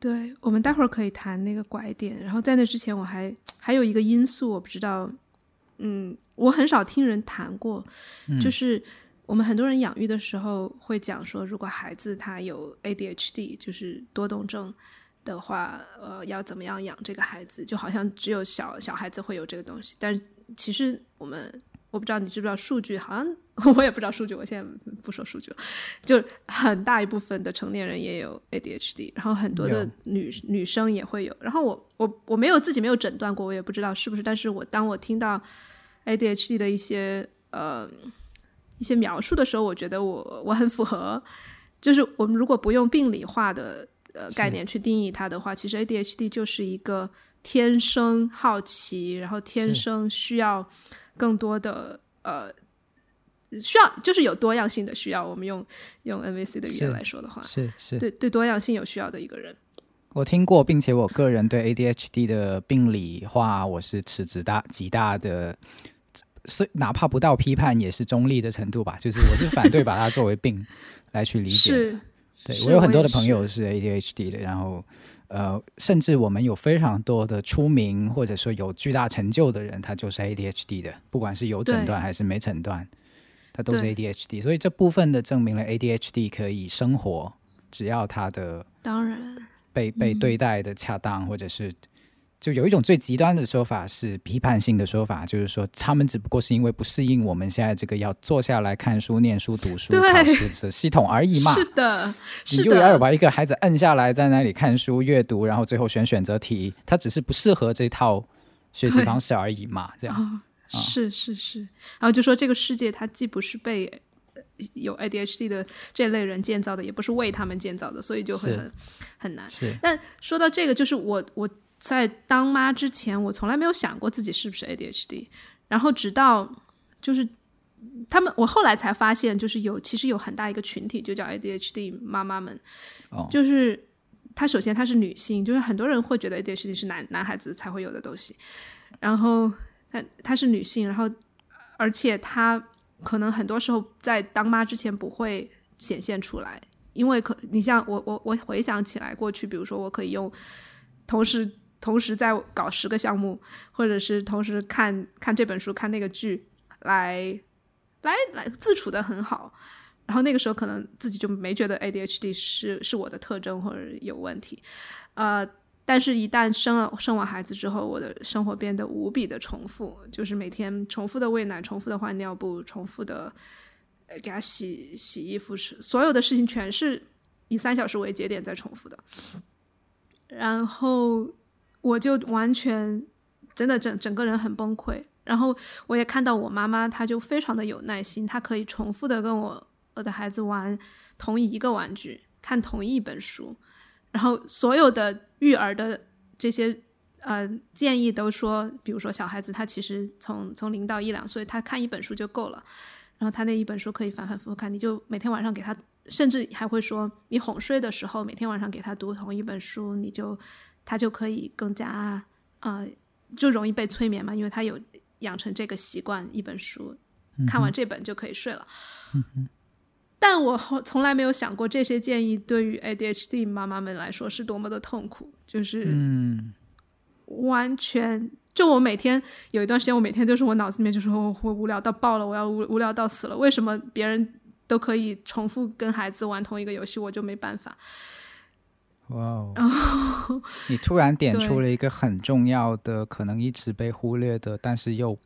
对，我们待会儿可以谈那个拐点。然后在那之前，我还还有一个因素，我不知道，嗯，我很少听人谈过，就是我们很多人养育的时候会讲说，如果孩子他有 ADHD，就是多动症的话，呃，要怎么样养这个孩子？就好像只有小小孩子会有这个东西，但是其实我们。我不知道你知不知道数据，好像 我也不知道数据，我现在不说数据了。就很大一部分的成年人也有 ADHD，然后很多的女女生也会有。然后我我我没有自己没有诊断过，我也不知道是不是。但是我当我听到 ADHD 的一些呃一些描述的时候，我觉得我我很符合。就是我们如果不用病理化的呃概念去定义它的话，其实 ADHD 就是一个天生好奇，然后天生需要。更多的呃，需要就是有多样性的需要。我们用用 NVC 的语言来说的话，是是对对多样性有需要的一个人。我听过，并且我个人对 ADHD 的病理化，我是持极大极大的，是哪怕不到批判，也是中立的程度吧。就是我是反对把它作为病来去理解。是，对我有很多的朋友是 ADHD 的，然后。呃，甚至我们有非常多的出名或者说有巨大成就的人，他就是 ADHD 的，不管是有诊断还是没诊断，他都是 ADHD。所以这部分的证明了 ADHD 可以生活，只要他的当然被被对待的恰当，或者是。就有一种最极端的说法是批判性的说法，就是说他们只不过是因为不适应我们现在这个要坐下来看书、念书、读书、考试的系统而已嘛。是的，你就要把一个孩子摁下来，在那里看书、阅读，然后最后选选择题，他只是不适合这套学习方式而已嘛。这样是是是，然后就说这个世界它既不是被有 ADHD 的这类人建造的，也不是为他们建造的，所以就会很很难。是，但说到这个，就是我我。在当妈之前，我从来没有想过自己是不是 ADHD。然后直到就是他们，我后来才发现，就是有其实有很大一个群体，就叫 ADHD 妈妈们。哦，就是她首先她是女性，就是很多人会觉得 ADHD 是男男孩子才会有的东西。然后她她是女性，然后而且她可能很多时候在当妈之前不会显现出来，因为可你像我我我回想起来过去，比如说我可以用同时。同时在搞十个项目，或者是同时看看这本书、看那个剧，来来来自处的很好。然后那个时候可能自己就没觉得 ADHD 是是我的特征或者有问题。呃，但是一旦生了生完孩子之后，我的生活变得无比的重复，就是每天重复的喂奶、重复的换尿布、重复的给他洗洗衣服，是所有的事情全是以三小时为节点在重复的。然后。我就完全真的整整个人很崩溃，然后我也看到我妈妈，她就非常的有耐心，她可以重复的跟我我的孩子玩同一个玩具，看同一本书，然后所有的育儿的这些呃建议都说，比如说小孩子他其实从从零到一两岁，他看一本书就够了，然后他那一本书可以反反复复看，你就每天晚上给他，甚至还会说你哄睡的时候，每天晚上给他读同一本书，你就。他就可以更加呃，就容易被催眠嘛，因为他有养成这个习惯，一本书看完这本就可以睡了。但我从来没有想过这些建议对于 ADHD 妈妈们来说是多么的痛苦，就是嗯，完全就我每天有一段时间，我每天就是我脑子里面就说我我无聊到爆了，我要无无聊到死了。为什么别人都可以重复跟孩子玩同一个游戏，我就没办法？哇哦！你突然点出了一个很重要的，可能一直被忽略的，但是又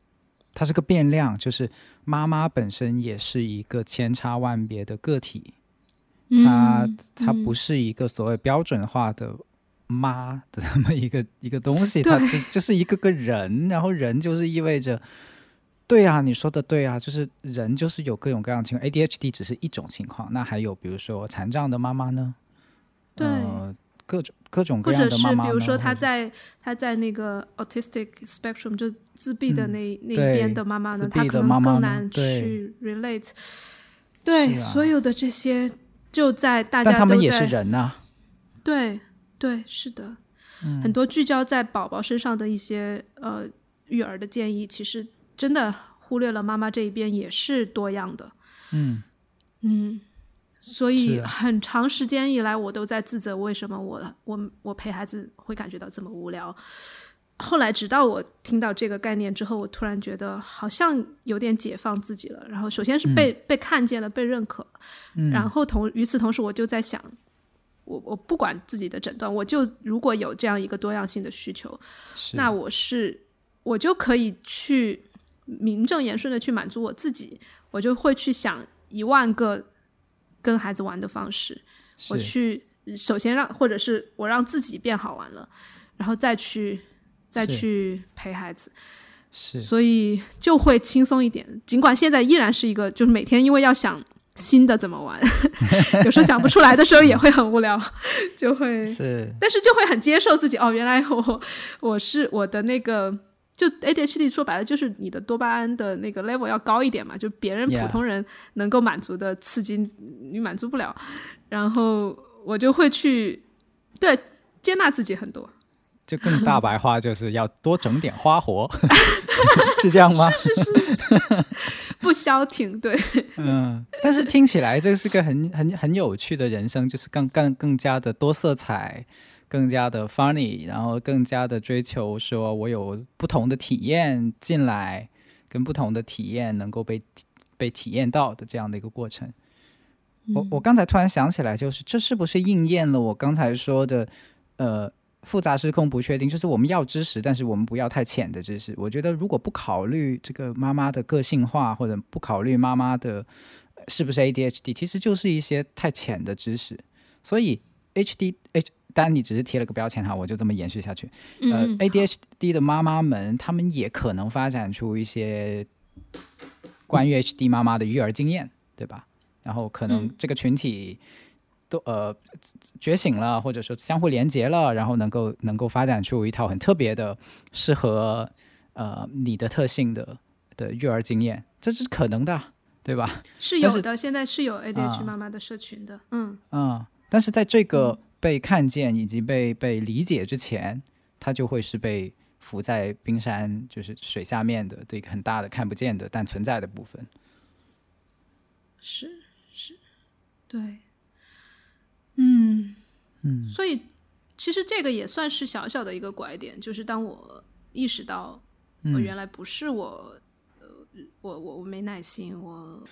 它是个变量，就是妈妈本身也是一个千差万别的个体，它嗯它不嗯是一个所谓标准化的妈的这么一个一个东西，它就就是一个个人，然后人就是意味着。对啊，你说的对啊，就是人就是有各种各样的情况，ADHD 只是一种情况，那还有比如说残障的妈妈呢？对呃、各种各种各或者是样的妈妈呢，比如说他在他在那个 autistic spectrum 就自闭的嗯那、那一边的妈妈呢，自她可能更难去 relate。对，所有的这些就在大家都在他们也是人呐、对对是的，嗯很多聚焦在宝宝身上的一些呃育儿的建议，其实真的忽略了妈妈这一边也是多样的。嗯，嗯，所以很长时间以来，我都在自责为什么我我我陪孩子会感觉到这么无聊。后来，直到我听到这个概念之后，我突然觉得好像有点解放自己了。然后，首先是被、被看见了，被认可，嗯。然后同与此同时，我就在想，我我不管自己的诊断，我就如果有这样一个多样性的需求，是。那我是我就可以去名正言顺的去满足我自己，我就会去想一万个跟孩子玩的方式，我去首先让或者是我让自己变好玩了，然后再去再去陪孩子，是。所以就会轻松一点。尽管现在依然是一个，就是每天因为要想新的怎么玩，有时候想不出来的时候也会很无聊，就会是。但是就会很接受自己哦，原来我我是我的那个。就 ADHD 说白了就是你的多巴胺的那个 level 要高一点嘛，就别人普通人能够满足的刺激你满足不了，然后我就会去对接纳自己很多，就更大白话，就是要多整点花活，是这样吗？不消停，对，嗯，但是听起来这是个很很很有趣的人生，就是更更更加的多色彩，更加的 funny，然后更加的追求说我有不同的体验进来，跟不同的体验能够被被体验到的这样的一个过程。我我刚才突然想起来，就是这是不是应验了我刚才说的，呃，复杂失控不确定，就是我们要知识，但是我们不要太浅的知识。我觉得如果不考虑这个妈妈的个性化，或者不考虑妈妈的呃是不是 ADHD，其实就是一些太浅的知识。所以 HD H，当然你只是贴了个标签哈，我就这么延续下去。呃嗯，ADHD 的妈妈们，她们也可能发展出一些关于 HD 妈妈的育儿经验，对吧？然后可能嗯这个群体都呃觉醒了，或者说相互连接了，然后能够能够发展出一套很特别的、适合呃你的特性的的育儿经验，这是可能的，对吧？是是有的，现在是有 ADHD 啊妈妈的社群的，嗯嗯，但是在这个被看见以及被被理解之前，它就会是被浮在冰山，就是水下面的这个很大的看不见的但存在的部分。是是，对，嗯嗯所以其实这个也算是小小的一个拐点，就是当我意识到我嗯，原来不是我，呃，我我我没耐心，我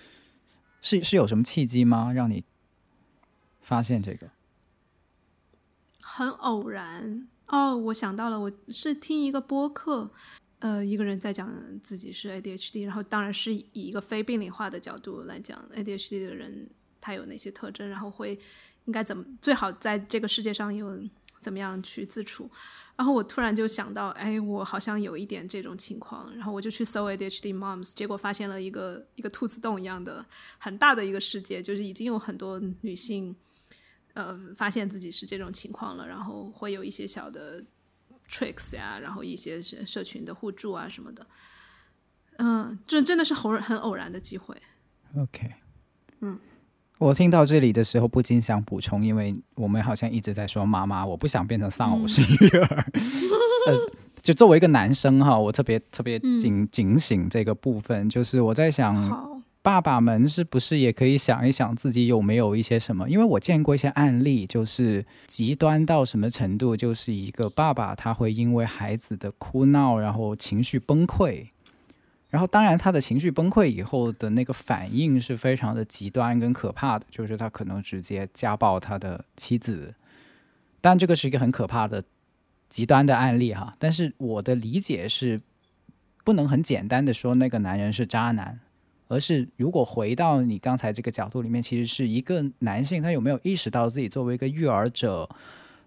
是是有什么契机吗？让你发现这个？很偶然哦，我想到了，我是听一个播客，呃，一个人在讲自己是 ADHD，然后当然是以一个非病理化的角度来讲 ADHD 的人他有哪些特征，然后会应该怎么最好在这个世界上有怎么样去自处。然后我突然就想到，哎，我好像有一点这种情况，然后我就去搜 ADHD moms，结果发现了一个一个兔子洞一样的很大的一个世界，就是已经有很多女性。呃，发现自己是这种情况了，然后会有一些小的 tricks 呀，然后一些社社群的互助啊什么的。嗯，这真的是偶然很偶然的机会。OK，嗯，我听到这里的时候不禁想补充，因为我们好像一直在说妈妈，我不想变成丧偶式育儿。呃，就作为一个男生哈，我特别特别嗯警、警醒这个部分，就是我在想，好，爸爸们是不是也可以想一想自己有没有一些什么？因为我见过一些案例，就是极端到什么程度，就是一个爸爸他会因为孩子的哭闹，然后情绪崩溃，然后当然他的情绪崩溃以后的那个反应是非常的极端跟可怕的，就是他可能直接家暴他的妻子。但这个是一个很可怕的极端的案例哈。但是我的理解是，不能很简单的说那个男人是渣男，而是如果回到你刚才这个角度里面，其实是一个男性他有没有意识到自己作为一个育儿者，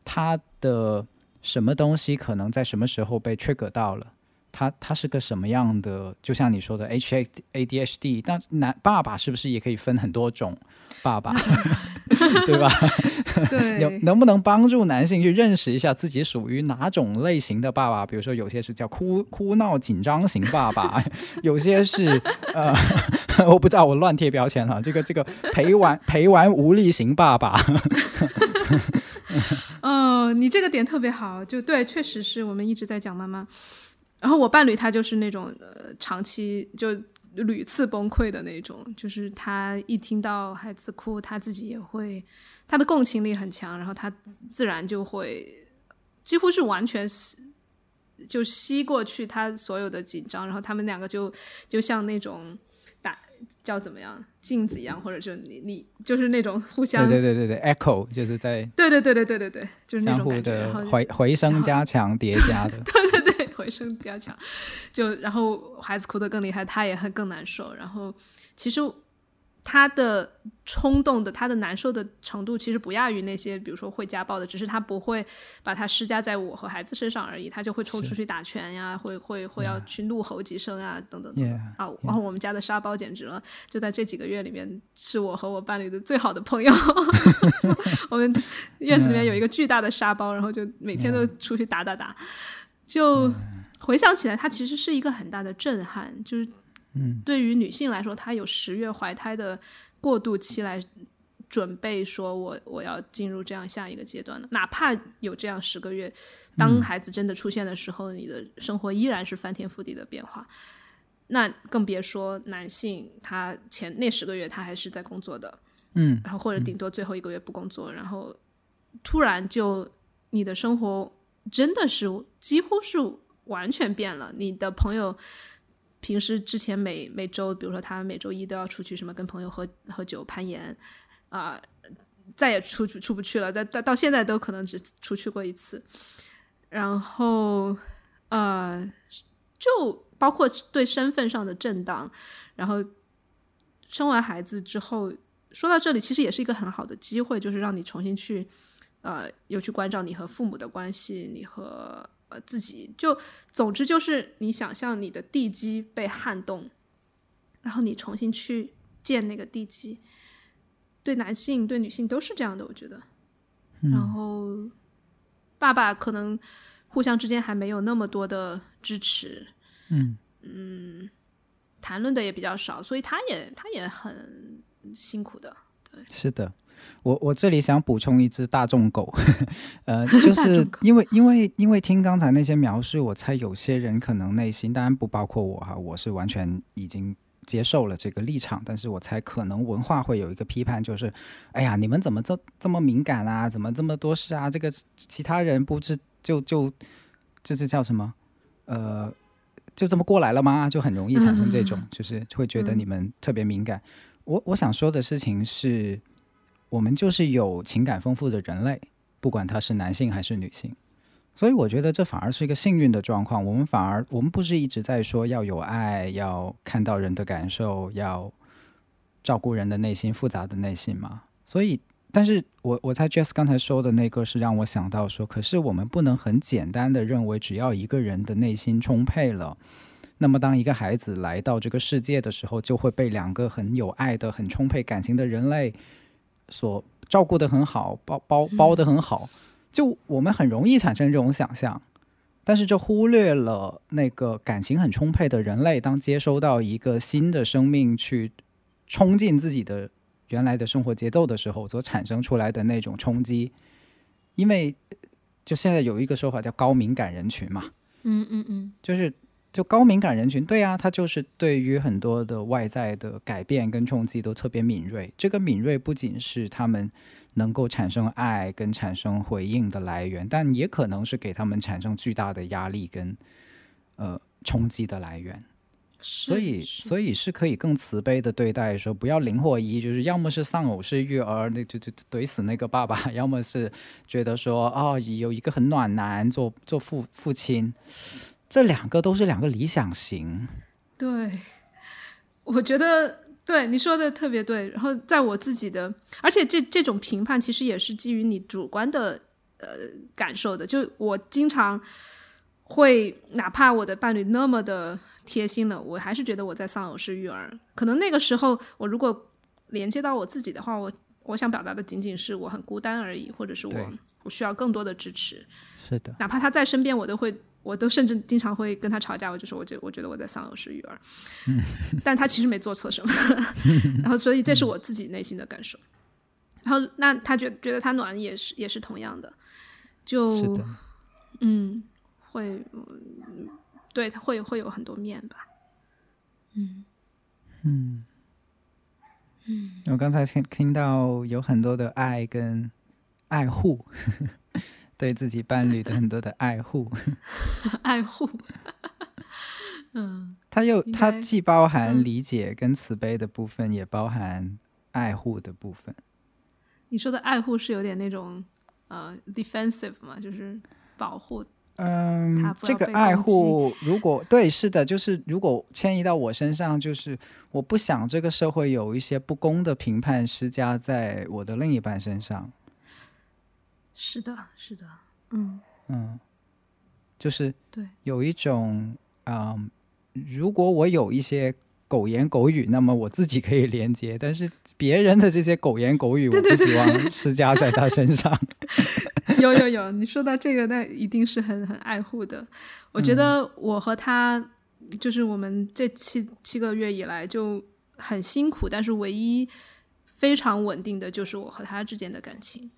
他的什么东西可能在什么时候被 trigger 到了。他他是个什么样的？就像你说的 H A A D H D，那男爸爸是不是也可以分很多种爸爸，对吧？对，能能不能帮助男性去认识一下自己属于哪种类型的爸爸？比如说，有些是叫哭哭闹紧张型爸爸，有些是呃，我不知道，我乱贴标签了。这个这个陪玩陪玩无力型爸爸。哦，你这个点特别好，就对，确实是我们一直在讲妈妈。然后我伴侣他就是那种呃长期就屡次崩溃的那种，就是他一听到孩子哭，他自己也会，他的共情力很强，然后他自然就会几乎是完全吸就吸过去他所有的紧张，然后他们两个就就像那种打叫怎么样镜子一样，或者就你你就是那种互相对对对对对 echo 就是在对对对对对对对就是那相互种感觉，然后的回回声加强叠加的。对对对，回声比较强，就然后孩子哭得更厉害，他也会更难受。然后其实他的冲动的，他的难受的程度，其实不亚于那些比如说会家暴的，只是他不会把它施加在我和孩子身上而已，他就会冲出去打拳呀，会会会要去怒吼几声啊，等等等等啊。然后我们家的沙包简直了，就在这几个月里面，是我和我伴侣的最好的朋友。就我们院子里面有一个巨大的沙包，然后就每天都出去打打打。就回想起来，它其实是一个很大的震撼，就是嗯。对于女性来说，她有十月怀胎的过渡期来准备，说我我要进入这样下一个阶段了。哪怕有这样十个月，当孩子真的出现的时候，你的生活依然是翻天覆地的变化。那更别说男性，他前那十个月他还是在工作的，嗯。然后或者顶多最后一个月不工作，然后突然就你的生活真的是几乎是完全变了。你的朋友平时之前每每周，比如说他每周一都要出去什么跟朋友喝喝酒、攀岩啊、再也出去出不去了。到到到现在都可能只出去过一次。然后呃，就包括对身份上的震荡，然后生完孩子之后，说到这里，其实也是一个很好的机会，就是让你重新去，呃，有去关照你和父母的关系，你和呃自己，就总之就是你想象你的地基被撼动，然后你重新去建那个地基。对男性对女性都是这样的，我觉得。然后爸爸可能互相之间还没有那么多的支持，嗯嗯谈论的也比较少，所以他也他也很辛苦的。对是的，我我这里想补充一只大众狗，呃，就是因为因为因为听刚才那些描述，我猜有些人可能内心，当然不包括我哈，我是完全已经接受了这个立场，但是我猜可能文化会有一个批判，就是，哎呀，你们怎么这这么敏感啊？怎么这么多事啊？这个其他人不知就就这是叫什么？呃。就这么过来了吗？就很容易产生这种，就是会觉得你们特别敏感。我我想说的事情是，我们就是有情感丰富的人类，不管他是男性还是女性。所以我觉得这反而是一个幸运的状况。我们反而，我们不是一直在说要有爱，要看到人的感受，要照顾人的内心复杂的内心嘛。所以，但是我我猜 Jess 刚才说的那个是让我想到说，可是我们不能很简单的认为，只要一个人的内心充沛了。那么，当一个孩子来到这个世界的时候，就会被两个很有爱的、很充沛感情的人类所照顾的很好，包包包的很好。就我们很容易产生这种想象，但是这忽略了那个感情很充沛的人类，当接收到一个新的生命去冲进自己的原来的生活节奏的时候，所产生出来的那种冲击。因为就现在有一个说法叫高敏感人群嘛，嗯嗯嗯，就是就高敏感人群，对啊，他就是对于很多的外在的改变跟冲击都特别敏锐。这个敏锐不仅是他们能够产生爱跟产生回应的来源，但也可能是给他们产生巨大的压力跟呃冲击的来源。所以所以是可以更慈悲的对待，说不要零或一，就是要么是丧偶式育儿，那就就怼死那个爸爸；要么是觉得说哦，有一个很暖男做做父父亲，这两个都是两个理想型。对，我觉得对你说的特别对。然后在我自己的，而且这这种评判其实也是基于你主观的呃感受的。就我经常会，哪怕我的伴侣那么的贴心了，我还是觉得我在丧偶式育儿。可能那个时候，我如果连接到我自己的话，我我想表达的仅仅是我很孤单而已，或者是我我需要更多的支持。是的，哪怕他在身边，我都会。我都甚至经常会跟他吵架，我就说，我觉我觉得我在丧偶式育儿，但他其实没做错什么，然后所以这是我自己内心的感受。然后那他觉觉得他暖也是也是同样的，就嗯会对他会会有很多面吧，嗯嗯嗯，我刚才听听到有很多的爱跟爱护。对自己伴侣的很多的爱护，爱护，嗯，他又他既包含理解跟慈悲的部分，也包含爱护的部分。你说的爱护是有点那种呃 defensive 嘛，就是保护。嗯，这个爱护 如果对是的，就是如果迁移到我身上，就是我不想这个社会有一些不公的评判施加在我的另一半身上。是的，是的，嗯嗯，就是对，有一种啊，如果我有一些狗言狗语，那么我自己可以连接，但是别人的这些狗言狗语，我不希望施加在他身上。有有有，你说到这个，那一定是很很爱护的。我觉得我和他，就是我们这七七个月以来就很辛苦，但是唯一非常稳定的就是我和他之间的感情。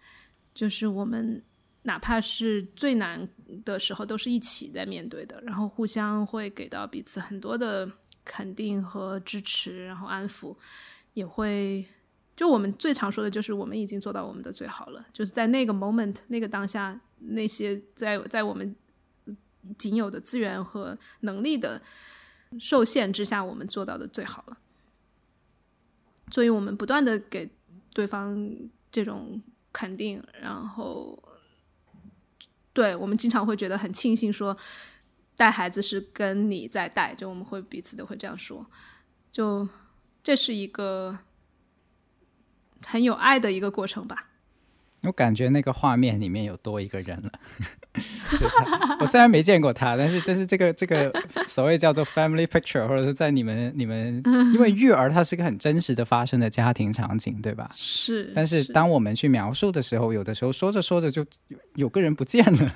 就是我们哪怕是最难的时候，都是一起在面对的，然后互相会给到彼此很多的肯定和支持，然后安抚，也会就我们最常说的就是我们已经做到我们的最好了，就是在那个 moment 那个当下，那些在在我们仅有的资源和能力的受限之下，我们做到的最好了。所以我们不断的给对方这种。肯定，然后，对我们经常会觉得很庆幸，说带孩子是跟你在带，就我们会彼此都会这样说，就这是一个很有爱的一个过程吧。我感觉那个画面里面有多一个人了。我虽然没见过他，但是但是这个这个所谓叫做 family picture，或者是在你们你们，因为育儿它是一个很真实的发生的家庭场景，对吧？是。但是当我们去描述的时候，有的时候说着说着就有个人不见了。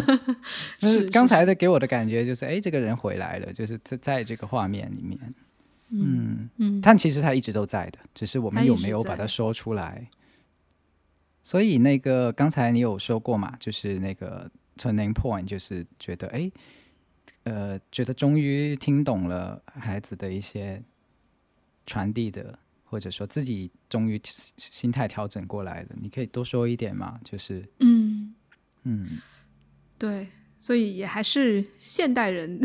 是刚才的给我的感觉就是，哎，这个人回来了，就是在在这个画面里面。嗯嗯。但其实他一直都在的，只是我们有没有把它说出来。所以那个刚才你有说过嘛，就是那个 turning point，就是觉得哎，呃，觉得终于听懂了孩子的一些传递的，或者说自己终于心态调整过来了。你可以多说一点吗？就是嗯嗯，对，所以也还是现代人，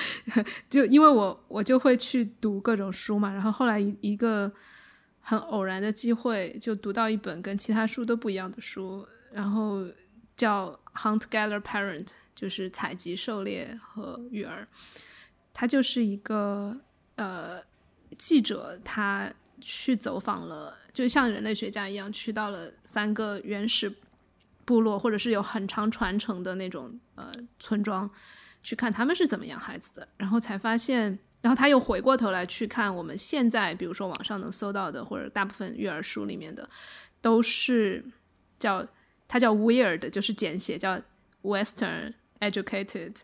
就因为我我就会去读各种书嘛，然后后来一一个。很偶然的机会，就读到一本跟其他书都不一样的书，然后叫《Hunt Gather Parent》，就是采集、狩猎和育儿。他就是一个呃记者，他去走访了，就像人类学家一样，去到了三个原始部落，或者是有很长传承的那种呃村庄，去看他们是怎么养孩子的，然后才发现。然后他又回过头来去看我们现在，比如说网上能搜到的，或者大部分育儿书里面的，都是叫它叫 weird，就是简写叫 Western educated，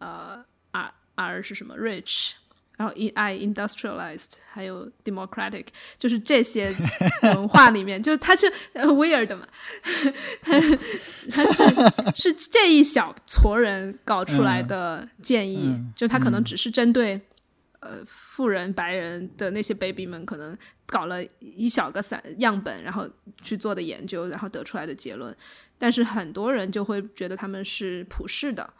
呃，R R 是什么 rich，然后 E I industrialized，还有 democratic，就是这些 文化里面，就他是 weird 嘛，他是是这一小撮人搞出来的建议，就他可能只是针对。呃，富人白人的那些 baby 们可能搞了一小个散样本，然后去做的研究，然后得出来的结论。但是很多人就会觉得他们是普世的，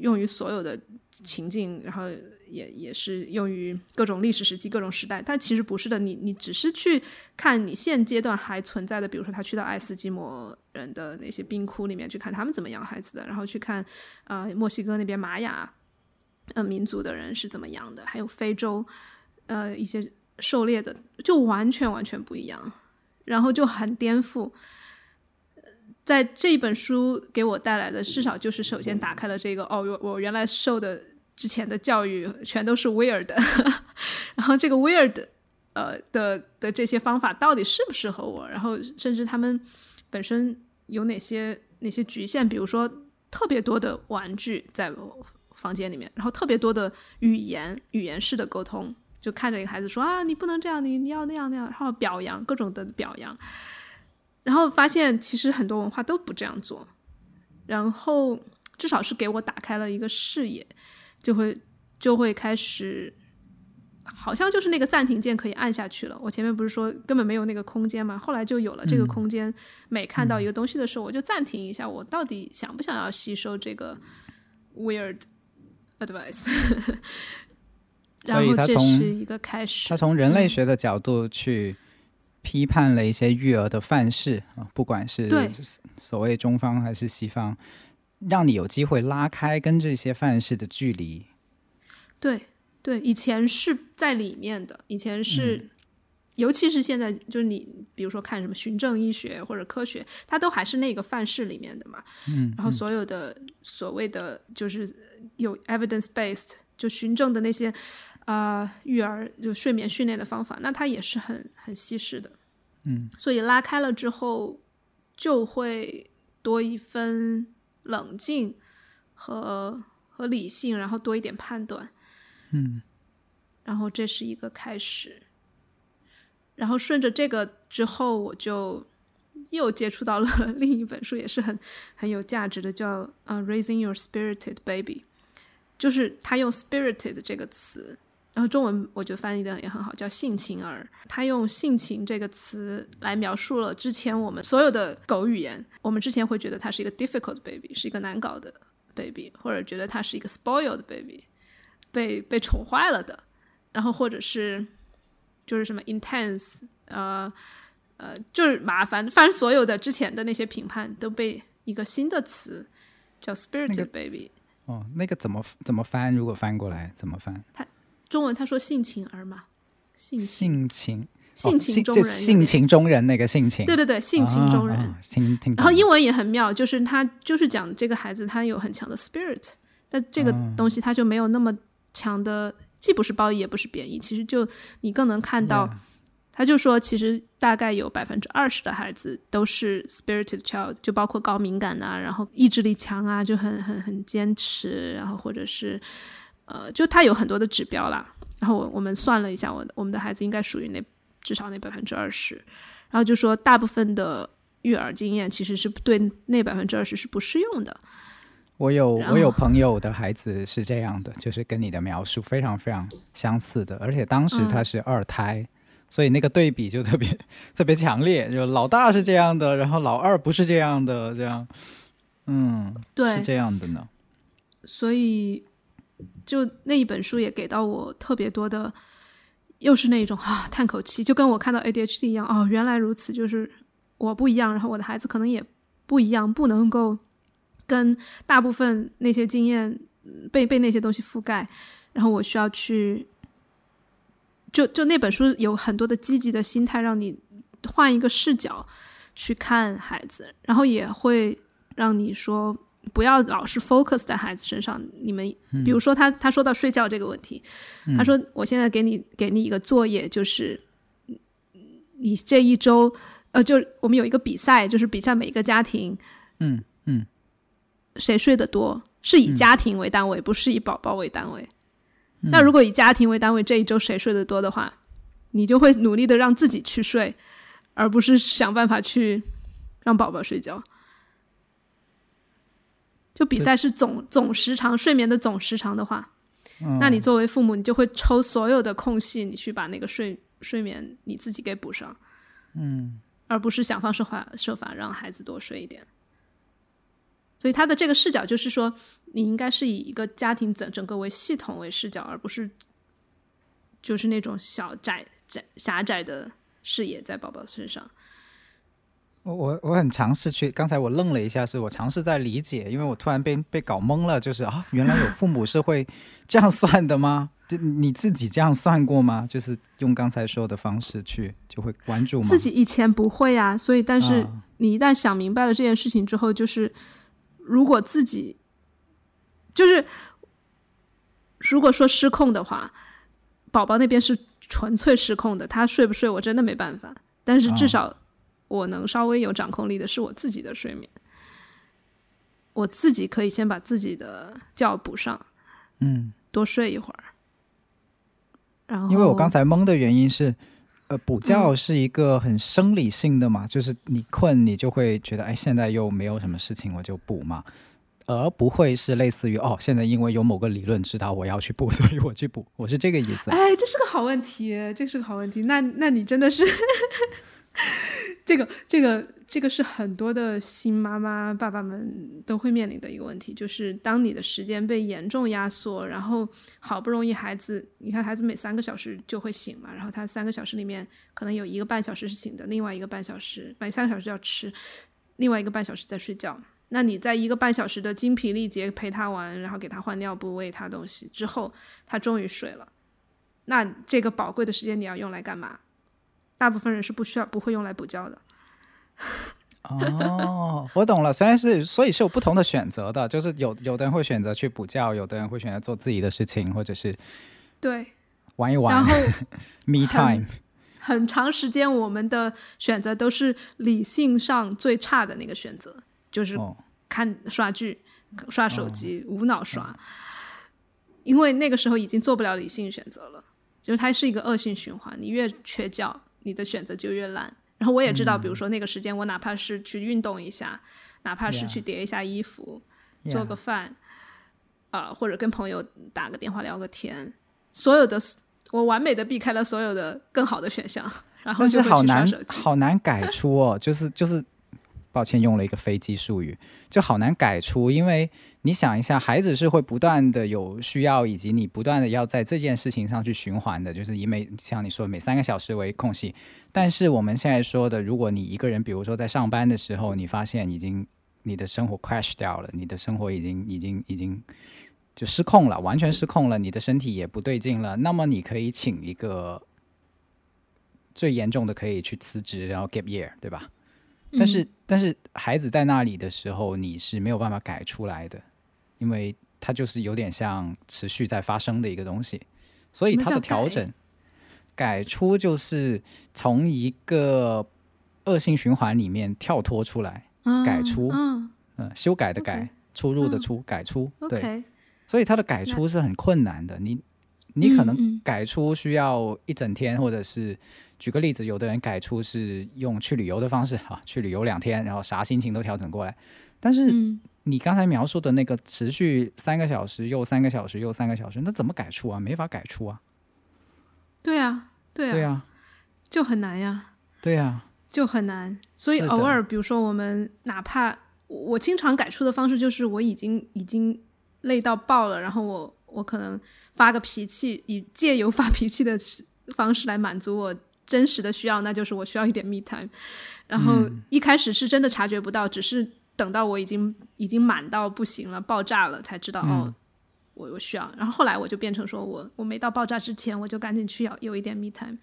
用于所有的情境，然后也也是用于各种历史时期、各种时代。但其实不是的，你你只是去看你现阶段还存在的，比如说他去到爱斯基摩人的那些冰窟里面去看他们怎么养孩子的，然后去看呃墨西哥那边玛雅呃民族的人是怎么样的，还有非洲呃一些狩猎的，就完全完全不一样，然后就很颠覆。在这一本书给我带来的，至少就是首先打开了这个哦，我原来受的之前的教育全都是 weird，然后这个 weird 呃的的这些方法到底适不适合我？然后甚至他们本身有哪些哪些局限？比如说特别多的玩具在房间里面，然后特别多的语言语言式的沟通，就看着一个孩子说啊，你不能这样，你你要那样那样，然后表扬各种的表扬。然后发现其实很多文化都不这样做，然后至少是给我打开了一个视野，就会就会开始，好像就是那个暂停键可以按下去了。我前面不是说根本没有那个空间嘛，后来就有了这个空间。每看到一个东西的时候，我就暂停一下，我到底想不想要吸收这个 weird advice？然后这是一个开始。他从人类学的角度去。批判了一些育儿的范式啊，不管是所谓中方还是西方，让你有机会拉开跟这些范式的距离。对对，以前是在里面的，以前是，尤其是现在，就是你比如说看什么循证医学或者科学，它都还是那个范式里面的嘛。嗯，然后所有的所谓的就是有 evidence based 就循证的那些。啊，育儿就睡眠训练的方法，那它也是很很稀释的，嗯，所以拉开了之后，就会多一分冷静和和理性，然后多一点判断，嗯，然后这是一个开始，然后顺着这个之后，我就又接触到了 另一本书，也是很很有价值的，叫《呃 Raising Your Spirited Baby》，就是他用 “spirited” 这个词。然后中文我觉得翻译的也很好，叫性情儿。他用“性情”这个词来描述了之前我们所有的狗语言。我们之前会觉得它是一个 difficult baby，是一个难搞的 baby，或者觉得它是一个 spoiled baby，被被宠坏了的。然后或者是就是什么 intense，呃呃，就是麻烦。反正所有的之前的那些评判都被一个新的词叫 spirited baby。哦，那个怎么怎么翻？如果翻过来怎么翻？他。中文他说性情儿嘛，性情性情性情中人，性情中人那个性情，对对对，性情中人。然后英文也很妙，就是他就是讲这个孩子他有很强的 spirit，但这个东西他就没有那么强的，既不是褒义也不是贬义，其实就你更能看到，他就说其实大概有百分之二十的孩子都是 spirited child，就包括高敏感啊，然后意志力强啊，就很很很坚持，然后或者是。呃，就他有很多的指标啦，然后我我们算了一下，我我们的孩子应该属于那至少那百分之二十，然后就说大部分的育儿经验其实是对那百分之二十是不适用的。我有我有朋友的孩子是这样的，就是跟你的描述非常非常相似的，而且当时他是二胎，所以那个对比就特别特别强烈，就老大是这样的，然后老二不是这样的，这样，嗯，对，是这样的呢，所以。就那一本书也给到我特别多的，又是那种啊叹口气，就跟我看到 ADHD 一样哦，原来如此，就是我不一样，然后我的孩子可能也不一样，不能够跟大部分那些经验被被那些东西覆盖，然后我需要去，就就那本书有很多的积极的心态，让你换一个视角去看孩子，然后也会让你说。不要老是 focus 在孩子身上。你们比如说，他他说到睡觉这个问题，他说：“我现在给你给你一个作业，就是你这一周，呃，就我们有一个比赛，就是比赛每一个家庭，嗯嗯，谁睡得多，是以家庭为单位，不是以宝宝为单位。那如果以家庭为单位，这一周谁睡得多的话，你就会努力的让自己去睡，而不是想办法去让宝宝睡觉。”就比赛是总总时长睡眠的总时长的话，那你作为父母，你就会抽所有的空隙，你去把那个睡睡眠你自己给补上，嗯，而不是想方设法设法让孩子多睡一点。所以他的这个视角就是说，你应该是以一个家庭整整个为系统为视角，而不是就是那种小窄窄狭窄的视野在宝宝身上。我我我很尝试去，刚才我愣了一下，是我尝试在理解，因为我突然被被搞懵了，就是啊，原来有父母是会这样算的吗？就你自己这样算过吗？就是用刚才说的方式去就会关注吗？自己以前不会啊，所以但是你一旦想明白了这件事情之后，就是如果自己就是如果说失控的话，宝宝那边是纯粹失控的，他睡不睡我真的没办法，但是至少。我能稍微有掌控力的是我自己的睡眠，我自己可以先把自己的觉补上，嗯，多睡一会儿。然后，因为我刚才懵的原因是，呃，补觉是一个很生理性的嘛，就是你困，你就会觉得，哎，现在又没有什么事情，我就补嘛，而不会是类似于，哦，现在因为有某个理论指导我要去补，所以我去补，我是这个意思。哎，这是个好问题，这是个好问题。那那你真的是。这个这个这个是很多的新妈妈爸爸们都会面临的一个问题，就是当你的时间被严重压缩，然后好不容易孩子，你看孩子每三个小时就会醒嘛，然后他三个小时里面可能有一个半小时是醒的，另外一个半小时每三个小时要吃，另外一个半小时在睡觉。那你在一个半小时的精疲力竭陪他玩，然后给他换尿布、喂他东西之后，他终于睡了，那这个宝贵的时间你要用来干嘛？大部分人是不需要、不会用来补觉的。哦，我懂了。虽然是，所以是有不同的选择的，就是有有的人会选择去补觉，有的人会选择做自己的事情，或者是对玩一玩。然后，me time。很长时间，我们的选择都是理性上最差的那个选择，就是看刷剧、刷手机、无脑刷，因为那个时候已经做不了理性选择了，就是它是一个恶性循环。你越缺觉。你的选择就越烂。然后我也知道，比如说那个时间，我哪怕是去运动一下，哪怕是去叠一下衣服，做个饭，啊，或者跟朋友打个电话聊个天，所有的我完美的避开了所有的更好的选项，然后就好难好难改出哦，就是就是。抱歉，用了一个飞机术语，就好难改出。因为你想一下，孩子是会不断的有需要，以及你不断的要在这件事情上去循环的，就是以每像你说每三个小时为空隙。但是我们现在说的，如果你一个人，比如说在上班的时候，你发现已经你的生活 crash 掉了，你的生活已经已经已经就失控了，完全失控了，你的身体也不对劲了，那么你可以请一个最严重的，可以去辞职，然后 gap year，对吧？但是，但是孩子在那里的时候，你是没有办法改出来的，因为它就是有点像持续在发生的一个东西，所以它的调整改出就是从一个恶性循环里面跳脱出来，改出，嗯，修改的改，出入的出，改出，对，所以它的改出是很困难的，你你可能改出需要一整天，或者是。举个例子，有的人改出是用去旅游的方式，啊，去旅游两天，然后啥心情都调整过来。但是你刚才描述的那个持续三个小时又三个小时又三个小时，那怎么改出啊？没法改出啊。对啊，对啊，对啊，就很难呀。对呀，就很难。所以偶尔，比如说我们哪怕我经常改出的方式，就是我已经已经累到爆了，然后我我可能发个脾气，以借由发脾气的方式来满足我。真实的需要，那就是我需要一点 me time。然后一开始是真的察觉不到，只是等到我已经已经满到不行了，爆炸了，才知道哦，我我需要。然后后来我就变成说我我没到爆炸之前，我就赶紧去要有一点 me time。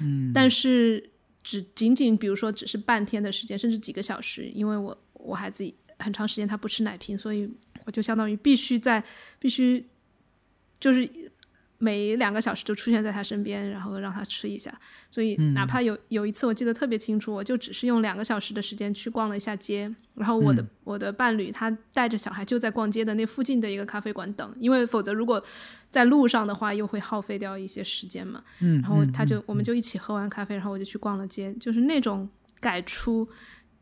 嗯，但是只仅仅比如说只是半天的时间，甚至几个小时，因为我我孩子很长时间他不吃奶瓶，所以我就相当于必须在必须就是。每两个小时就出现在他身边，然后让他吃一下。所以哪怕有有一次我记得特别清楚，我就只是用两个小时的时间去逛了一下街，然后我的我的伴侣他带着小孩就在逛街的那附近的一个咖啡馆等，因为否则如果在路上的话又会耗费掉一些时间嘛。嗯，然后他就我们就一起喝完咖啡，然后我就去逛了街，就是那种改出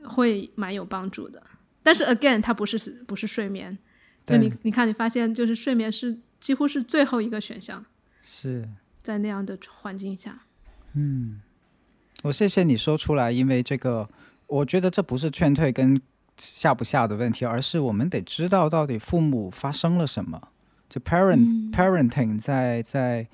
会蛮有帮助的。但是 again，它不是不是睡眠，就你你看你发现就是睡眠是。几乎是最后一个选项，是在那样的环境下。嗯，我谢谢你说出来，因为这个，我觉得这不是劝退跟下不下的问题，而是我们得知道到底父母发生了什么。就 parent parenting 在在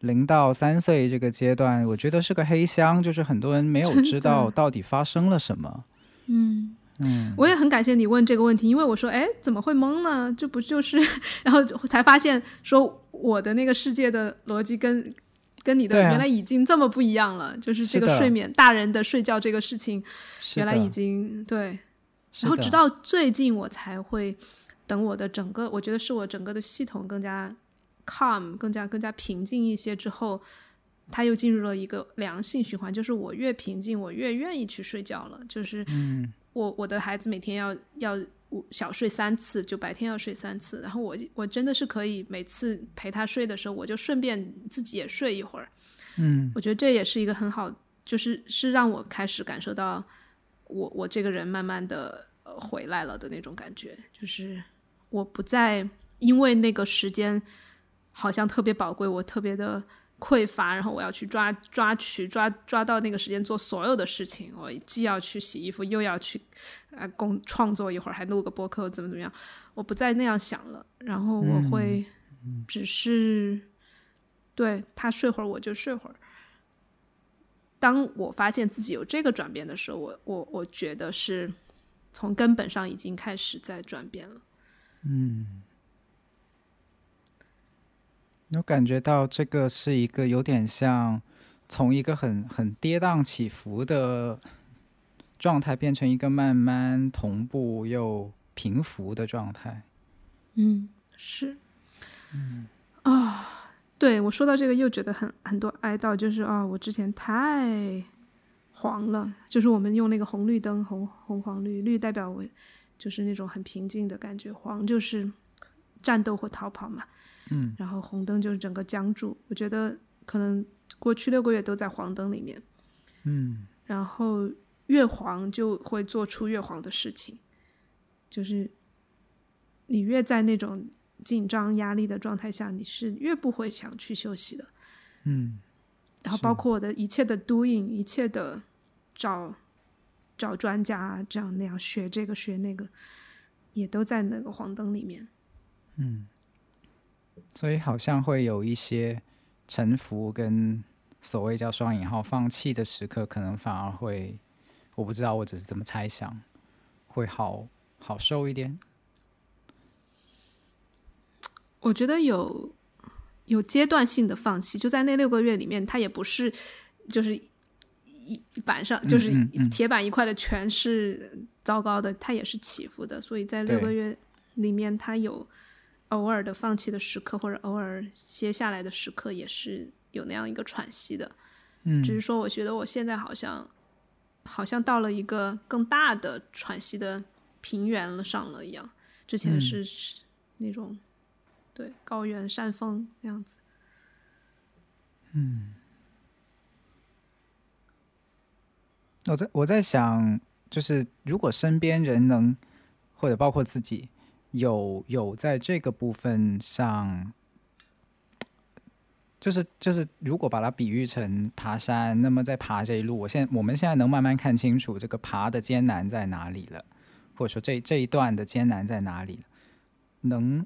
零到三岁这个阶段，我觉得是个黑箱，就是很多人没有知道到底发生了什么。嗯嗯，我也很感谢你问这个问题，因为我说，哎，怎么会懵呢？这不就是，然后才发现说我的那个世界的逻辑跟跟你的原来已经这么不一样了，就是这个睡眠，大人的睡觉这个事情，原来已经对。然后直到最近我才会。等我的整个，我觉得是我整个的系统更加 calm，更加更加平静一些之后，它又进入了一个良性循环，就是我越平静，我越愿意去睡觉了。就是我我的孩子每天要要小睡三次，就白天要睡三次，然后我我真的是可以每次陪他睡的时候，我就顺便自己也睡一会儿。嗯，我觉得这也是一个很好，就是是让我开始感受到我我这个人慢慢的回来了的那种感觉，就是。我不再因为那个时间好像特别宝贵，我特别的匮乏，然后我要去抓抓取抓抓到那个时间做所有的事情。我既要去洗衣服，又要去啊工创作一会儿，还录个播客，怎么怎么样？我不再那样想了。然后我会只是对他睡会儿，我就睡会儿。当我发现自己有这个转变的时候，我我我觉得是从根本上已经开始在转变了。嗯，我感觉到这个是一个有点像从一个很很跌宕起伏的状态，变成一个慢慢同步又平伏的状态。嗯，是。嗯啊，对我说到这个又觉得很很多哀悼，就是啊，我之前太黄了，就是我们用那个红绿灯，红红黄绿绿代表我。就是那种很平静的感觉，黄就是战斗或逃跑嘛，嗯，然后红灯就是整个僵住。我觉得可能过去六个月都在黄灯里面，嗯，然后越黄就会做出越黄的事情，就是你越在那种紧张压力的状态下，你是越不会想去休息的，嗯，然后包括我的一切的 doing，一切的找。找专家这样那样学这个学那个，也都在那个黄灯里面。嗯，所以好像会有一些沉浮跟所谓叫双引号放弃的时刻，可能反而会，我不知道，我只是这么猜想，会好好受一点。我觉得有有阶段性的放弃，就在那六个月里面，他也不是就是。一板上就是铁板一块的，全是糟糕的，它也是起伏的。所以在六个月里面，它有偶尔的放弃的时刻，或者偶尔歇下来的时刻，也是有那样一个喘息的。嗯，只是说，我觉得我现在好像好像到了一个更大的喘息的平原了上了一样。之前是那种对高原山峰那样子。嗯。我在我在想，就是如果身边人能，或者包括自己，有有在这个部分上，就是就是，如果把它比喻成爬山，那么在爬这一路，我现在我们现在能慢慢看清楚这个爬的艰难在哪里了，或者说这这一段的艰难在哪里了，能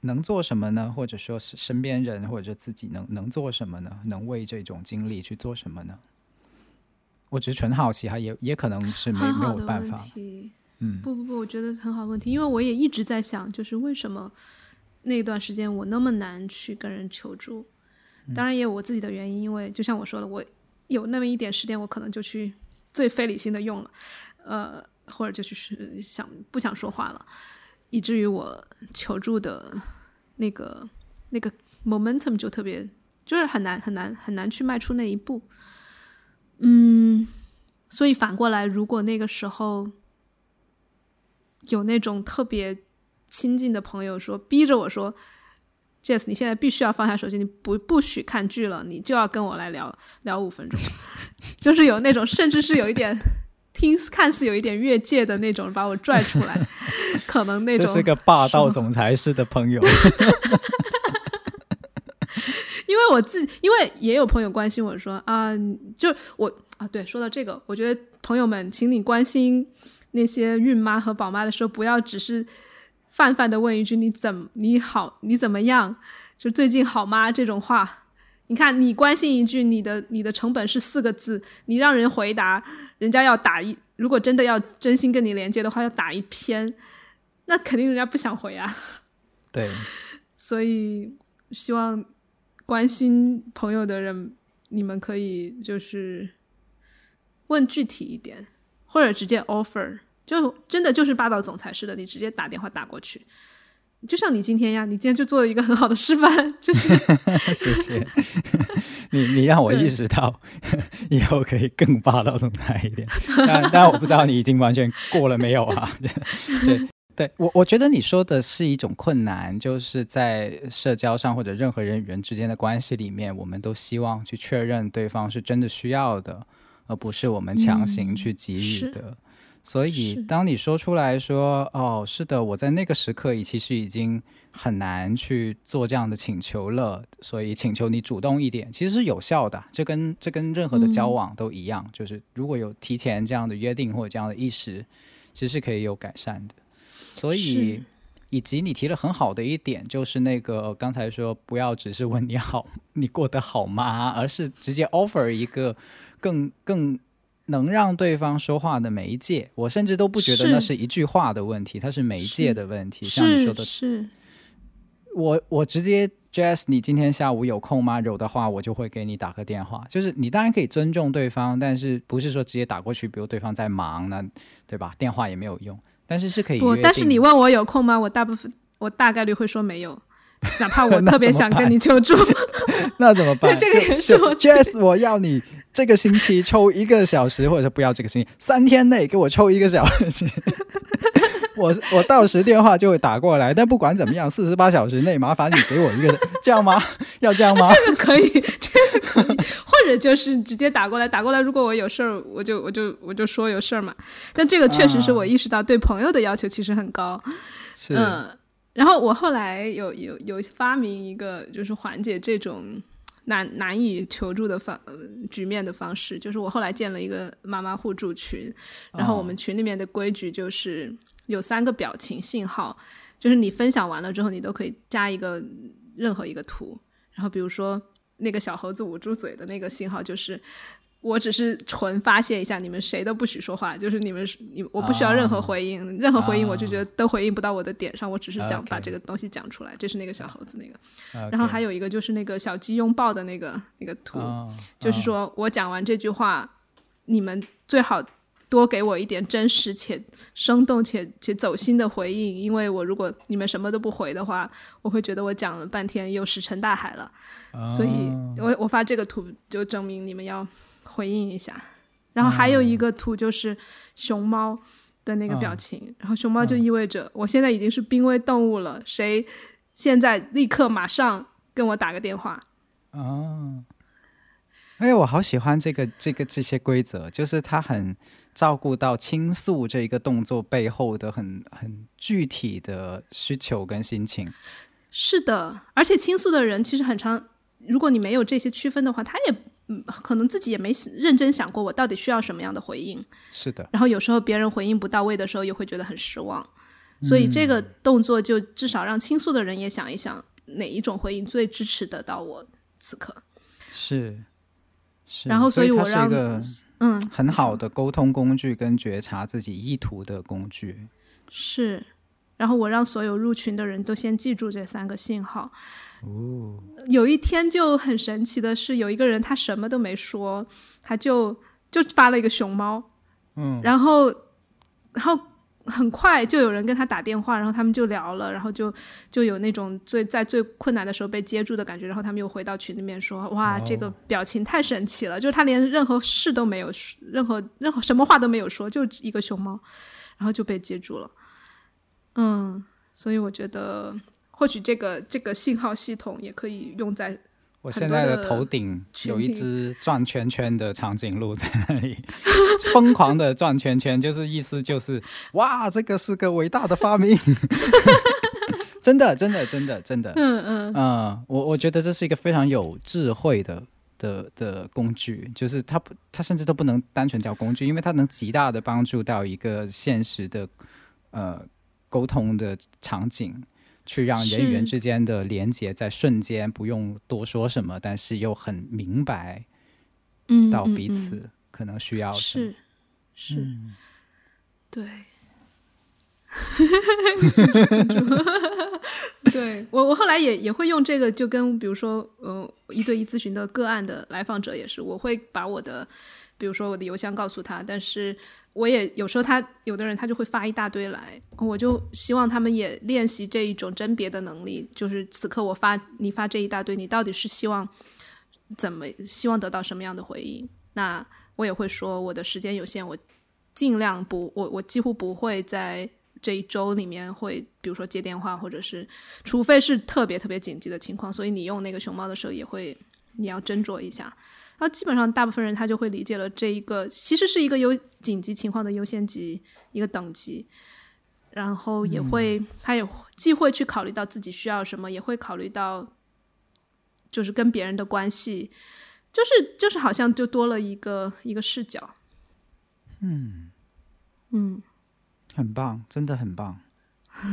能做什么呢？或者说是身边人或者自己能能做什么呢？能为这种经历去做什么呢？我只是纯好奇哈，也也可能是没没有办法。嗯，不不不，我觉得很好问题，因为我也一直在想，就是为什么那段时间我那么难去跟人求助？当然也有我自己的原因，因为就像我说的，我有那么一点时间，我可能就去最非理性的用了，呃，或者就是想不想说话了，以至于我求助的那个那个 momentum 就特别，就是很难很难很难去迈出那一步。嗯，所以反过来，如果那个时候有那种特别亲近的朋友说，逼着我说，Jess，你现在必须要放下手机，你不不许看剧了，你就要跟我来聊聊五分钟，就是有那种，甚至是有一点 听看似有一点越界的那种，把我拽出来，可能那种这是个霸道总裁式的朋友。因为我自，因为也有朋友关心我说啊，就我啊，对，说到这个，我觉得朋友们，请你关心那些孕妈和宝妈的时候，不要只是泛泛的问一句“你怎你好你怎么样”，就最近好吗这种话。你看，你关心一句，你的你的成本是四个字，你让人回答，人家要打一，如果真的要真心跟你连接的话，要打一篇，那肯定人家不想回啊。对，所以希望关心朋友的人，你们可以就是问具体一点，或者直接 offer，就真的就是霸道总裁式的，你直接打电话打过去。就像你今天呀，你今天就做了一个很好的示范，就是 谢谢你，你让我意识到 以后可以更霸道总裁一点。但但我不知道你已经完全过了没有啊？对，对我我觉得你说的是一种困难，就是在社交上或者任何人与人之间的关系里面，我们都希望去确认对方是真的需要的，而不是我们强行去给予的。所以，当你说出来说：“哦，是的，我在那个时刻，已其实已经很难去做这样的请求了。”所以，请求你主动一点，其实是有效的。这跟这跟任何的交往都一样，就是如果有提前这样的约定或者这样的意识，其实是可以有改善的。所以，以及你提了很好的一点，就是那个刚才说不要只是问你好，你过得好吗？而是直接 offer 一个更更。能让对方说话的媒介，我甚至都不觉得那是一句话的问题，它是媒介的问题。像你说的，是，我我直接 Jess，你今天下午有空吗？有的话，我就会给你打个电话。就是你当然可以尊重对方，但是不是说直接打过去，比如对方在忙呢，对吧？电话也没有用，但是是可以。不，但是你问我有空吗？我大部分我大概率会说没有。哪怕我特别想跟你求助，那怎么办？这个也是我 Jess，我要你这个星期抽一个小时，或者是不要这个星期，三天内给我抽一个小时。我我到时电话就会打过来，但不管怎么样，四十八小时内麻烦你给我一个，这样吗？要这样吗？这个可以，这个可以，或者就是直接打过来，打过来。如果我有事儿，我就我就我就说有事儿嘛。但这个确实是我意识到对朋友的要求其实很高，是嗯。然后我后来有有有发明一个，就是缓解这种难难以求助的方局面的方式，就是我后来建了一个妈妈互助群，然后我们群里面的规矩就是有三个表情信号，就是你分享完了之后，你都可以加一个任何一个图，然后比如说那个小猴子捂住嘴的那个信号就是。我只是纯发泄一下，你们谁都不许说话，就是你们你我不需要任何回应，任何回应我就觉得都回应不到我的点上，我只是想把这个东西讲出来。这是那个小猴子那个，然后还有一个就是那个小鸡拥抱的那个那个图，就是说我讲完这句话，你们最好多给我一点真实且生动且且走心的回应，因为我如果你们什么都不回的话，我会觉得我讲了半天又石沉大海了。所以我我发这个图就证明你们要。回应一下，然后还有一个图就是熊猫的那个表情，然后熊猫就意味着我现在已经是濒危动物了，谁现在立刻马上跟我打个电话？哦，哎，我好喜欢这个这个这些规则，就是他很照顾到倾诉这一个动作背后的很很具体的需求跟心情。是的，而且倾诉的人其实很长，如果你没有这些区分的话，他也。嗯，可能自己也没认真想过，我到底需要什么样的回应。是的。然后有时候别人回应不到位的时候，也会觉得很失望。所以这个动作就至少让倾诉的人也想一想，哪一种回应最支持得到我此刻。是。是。然后，所以我让嗯很好的沟通工具跟觉察自己意图的工具。是。然后我让所有入群的人都先记住这三个信号。哦，有一天就很神奇的是，有一个人他什么都没说，他就就发了一个熊猫，嗯，然后然后很快就有人跟他打电话，然后他们就聊了，然后就就有那种最在最困难的时候被接住的感觉，然后他们又回到群里面说，哇，这个表情太神奇了，就是他连任何事都没有，任何任何什么话都没有说，就一个熊猫，然后就被接住了，嗯，所以我觉得。或许这个这个信号系统也可以用在我现在的头顶有一只转圈圈的长颈鹿在那里 疯狂的转圈圈，就是意思就是哇，这个是个伟大的发明，真的真的真的真的，嗯嗯嗯，我我觉得这是一个非常有智慧的的的工具，就是它不，它甚至都不能单纯叫工具，因为它能极大的帮助到一个现实的呃沟通的场景，去让人与人之间的连接在瞬间不用多说什么，但是又很明白，嗯，到彼此可能需要是是，对。对我，我后来也也会用这个，就跟比如说，呃，一对一咨询的个案的来访者也是，我会把我的，比如说我的邮箱告诉他，但是我也有时候他有的人他就会发一大堆来，我就希望他们也练习这一种甄别的能力，就是此刻我发你发这一大堆，你到底是希望怎么希望得到什么样的回应？那我也会说，我的时间有限，我尽量不，我我几乎不会在。这一周里面会，比如说接电话，或者是，除非是特别特别紧急的情况，所以你用那个熊猫的时候也会，你要斟酌一下。然后基本上大部分人他就会理解了这一个其实是一个有紧急情况的优先级一个等级，然后也会他也既会去考虑到自己需要什么，也会考虑到就是跟别人的关系，就是就是好像就多了一个一个视角。嗯嗯。很棒，真的很棒。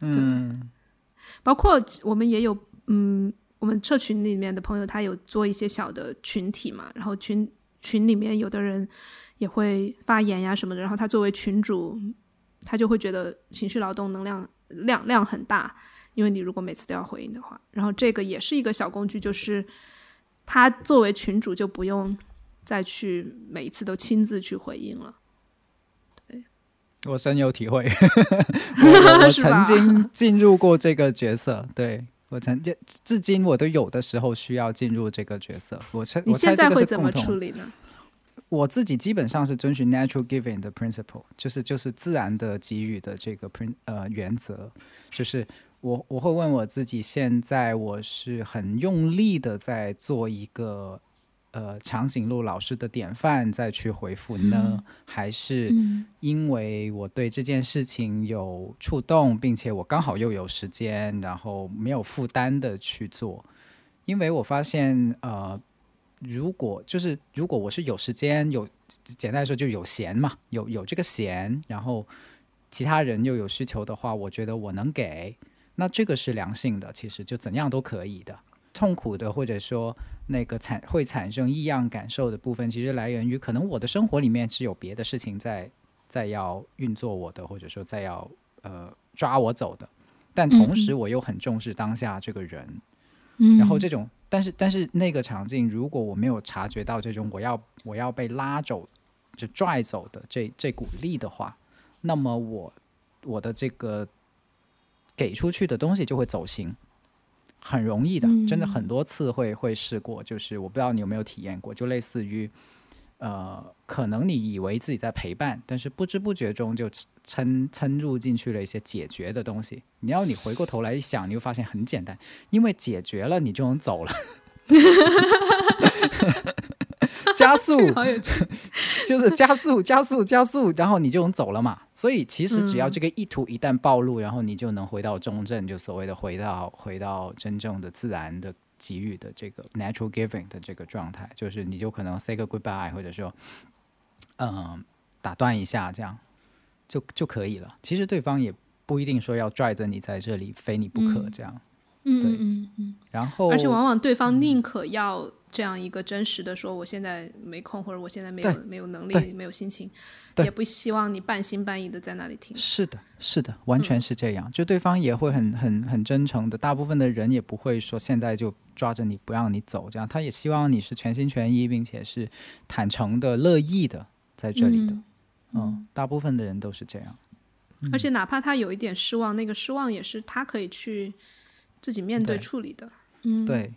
嗯，包括我们也有，嗯，我们社群里面的朋友，他有做一些小的群体嘛，然后群群里面有的人也会发言呀什么的，然后他作为群主，他就会觉得情绪劳动能量量量很大，因为你如果每次都要回应的话，然后这个也是一个小工具，就是他作为群主就不用再去每一次都亲自去回应了。我深有体会，我我曾经进入过这个角色，对我曾经至今我都有的时候需要进入这个角色。我猜你现在会怎么处理呢？我自己基本上是遵循 natural giving 的 principle，就是就是自然的给予的这个 prin 呃原则，就是我我会问我自己，现在我是很用力的在做一个。呃，长颈鹿老师的典范再去回复呢，还是因为我对这件事情有触动，并且我刚好又有时间，然后没有负担的去做？因为我发现，呃，如果就是如果我是有时间，有简单来说就有闲嘛，有有这个闲，然后其他人又有需求的话，我觉得我能给，那这个是良性的，其实就怎样都可以的。痛苦的，或者说那个产会产生异样感受的部分，其实来源于可能我的生活里面是有别的事情在在要运作我的，或者说在要呃抓我走的，但同时我又很重视当下这个人，嗯，然后这种，但是但是那个场景，如果我没有察觉到这种我要我要被拉走就拽走的这这股力的话，那么我我的这个给出去的东西就会走形。很容易的，真的很多次会会试过，就是我不知道你有没有体验过，就类似于，呃，可能你以为自己在陪伴，但是不知不觉中就掺掺入进去了一些解决的东西。你要你回过头来一想，你会发现很简单，因为解决了，你就能走了。加速，就是加速，加速，加速，然后你就能走了嘛。所以其实只要这个意图一旦暴露，然后你就能回到中正，就所谓的回到回到真正的自然的给予的这个 natural giving 的这个状态，就是你就可能 say 个 goodbye，或者说嗯打断一下，这样就就可以了。其实对方也不一定说要拽着你在这里非你不可，这样。嗯嗯嗯嗯。然后，而且往往对方宁可要。这样一个真实的说，我现在没空，或者我现在没有没有能力，没有心情，也不希望你半信半疑的在那里听。是的，是的，完全是这样。就对方也会很很很真诚的，大部分的人也不会说现在就抓着你不让你走，这样他也希望你是全心全意，并且是坦诚的、乐意的在这里的。嗯，大部分的人都是这样。而且哪怕他有一点失望，那个失望也是他可以去自己面对处理的。嗯，对。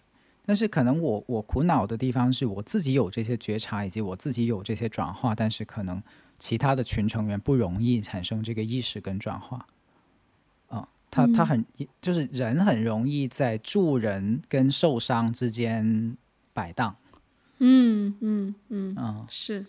但是可能我我苦恼的地方是我自己有这些觉察，以及我自己有这些转化，但是可能其他的群成员不容易产生这个意识跟转化。啊，他他很就是人很容易在助人跟受伤之间摆荡。嗯嗯嗯嗯，是。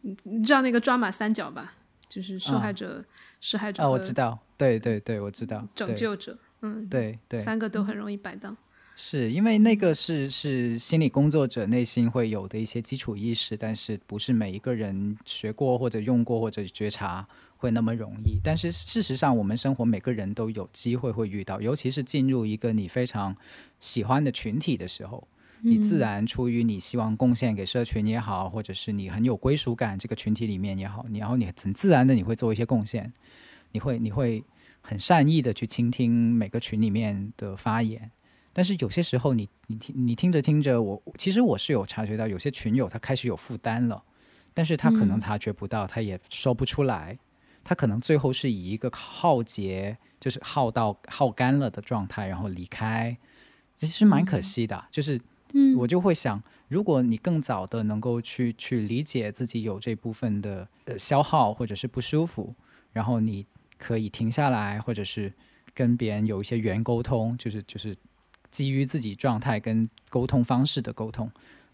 你你知道那个抓马三角吧？就是受害者、施害者。哦，我知道。对对对，我知道。拯救者。嗯，对对，三个都很容易摆荡。是因为那个是是心理工作者内心会有的一些基础意识，但是不是每一个人学过或者用过或者觉察会那么容易。但是事实上，我们生活每个人都有机会会遇到，尤其是进入一个你非常喜欢的群体的时候。你自然出于你希望贡献给社群也好，或者是你很有归属感这个群体里面也好，然后你很自然的你会做一些贡献，你会你会很善意的去倾听每个群里面的发言，但是有些时候你你听你听着听着，我其实我是有察觉到有些群友他开始有负担了，但是他可能察觉不到，他也说不出来，他可能最后是以一个耗竭，就是耗到耗干了的状态然后离开，其实蛮可惜的，就是。嗯，我就会想，如果你更早的能够去去理解自己有这部分的呃消耗或者是不舒服，然后你可以停下来，或者是跟别人有一些原沟通，就是就是基于自己状态跟沟通方式的沟通，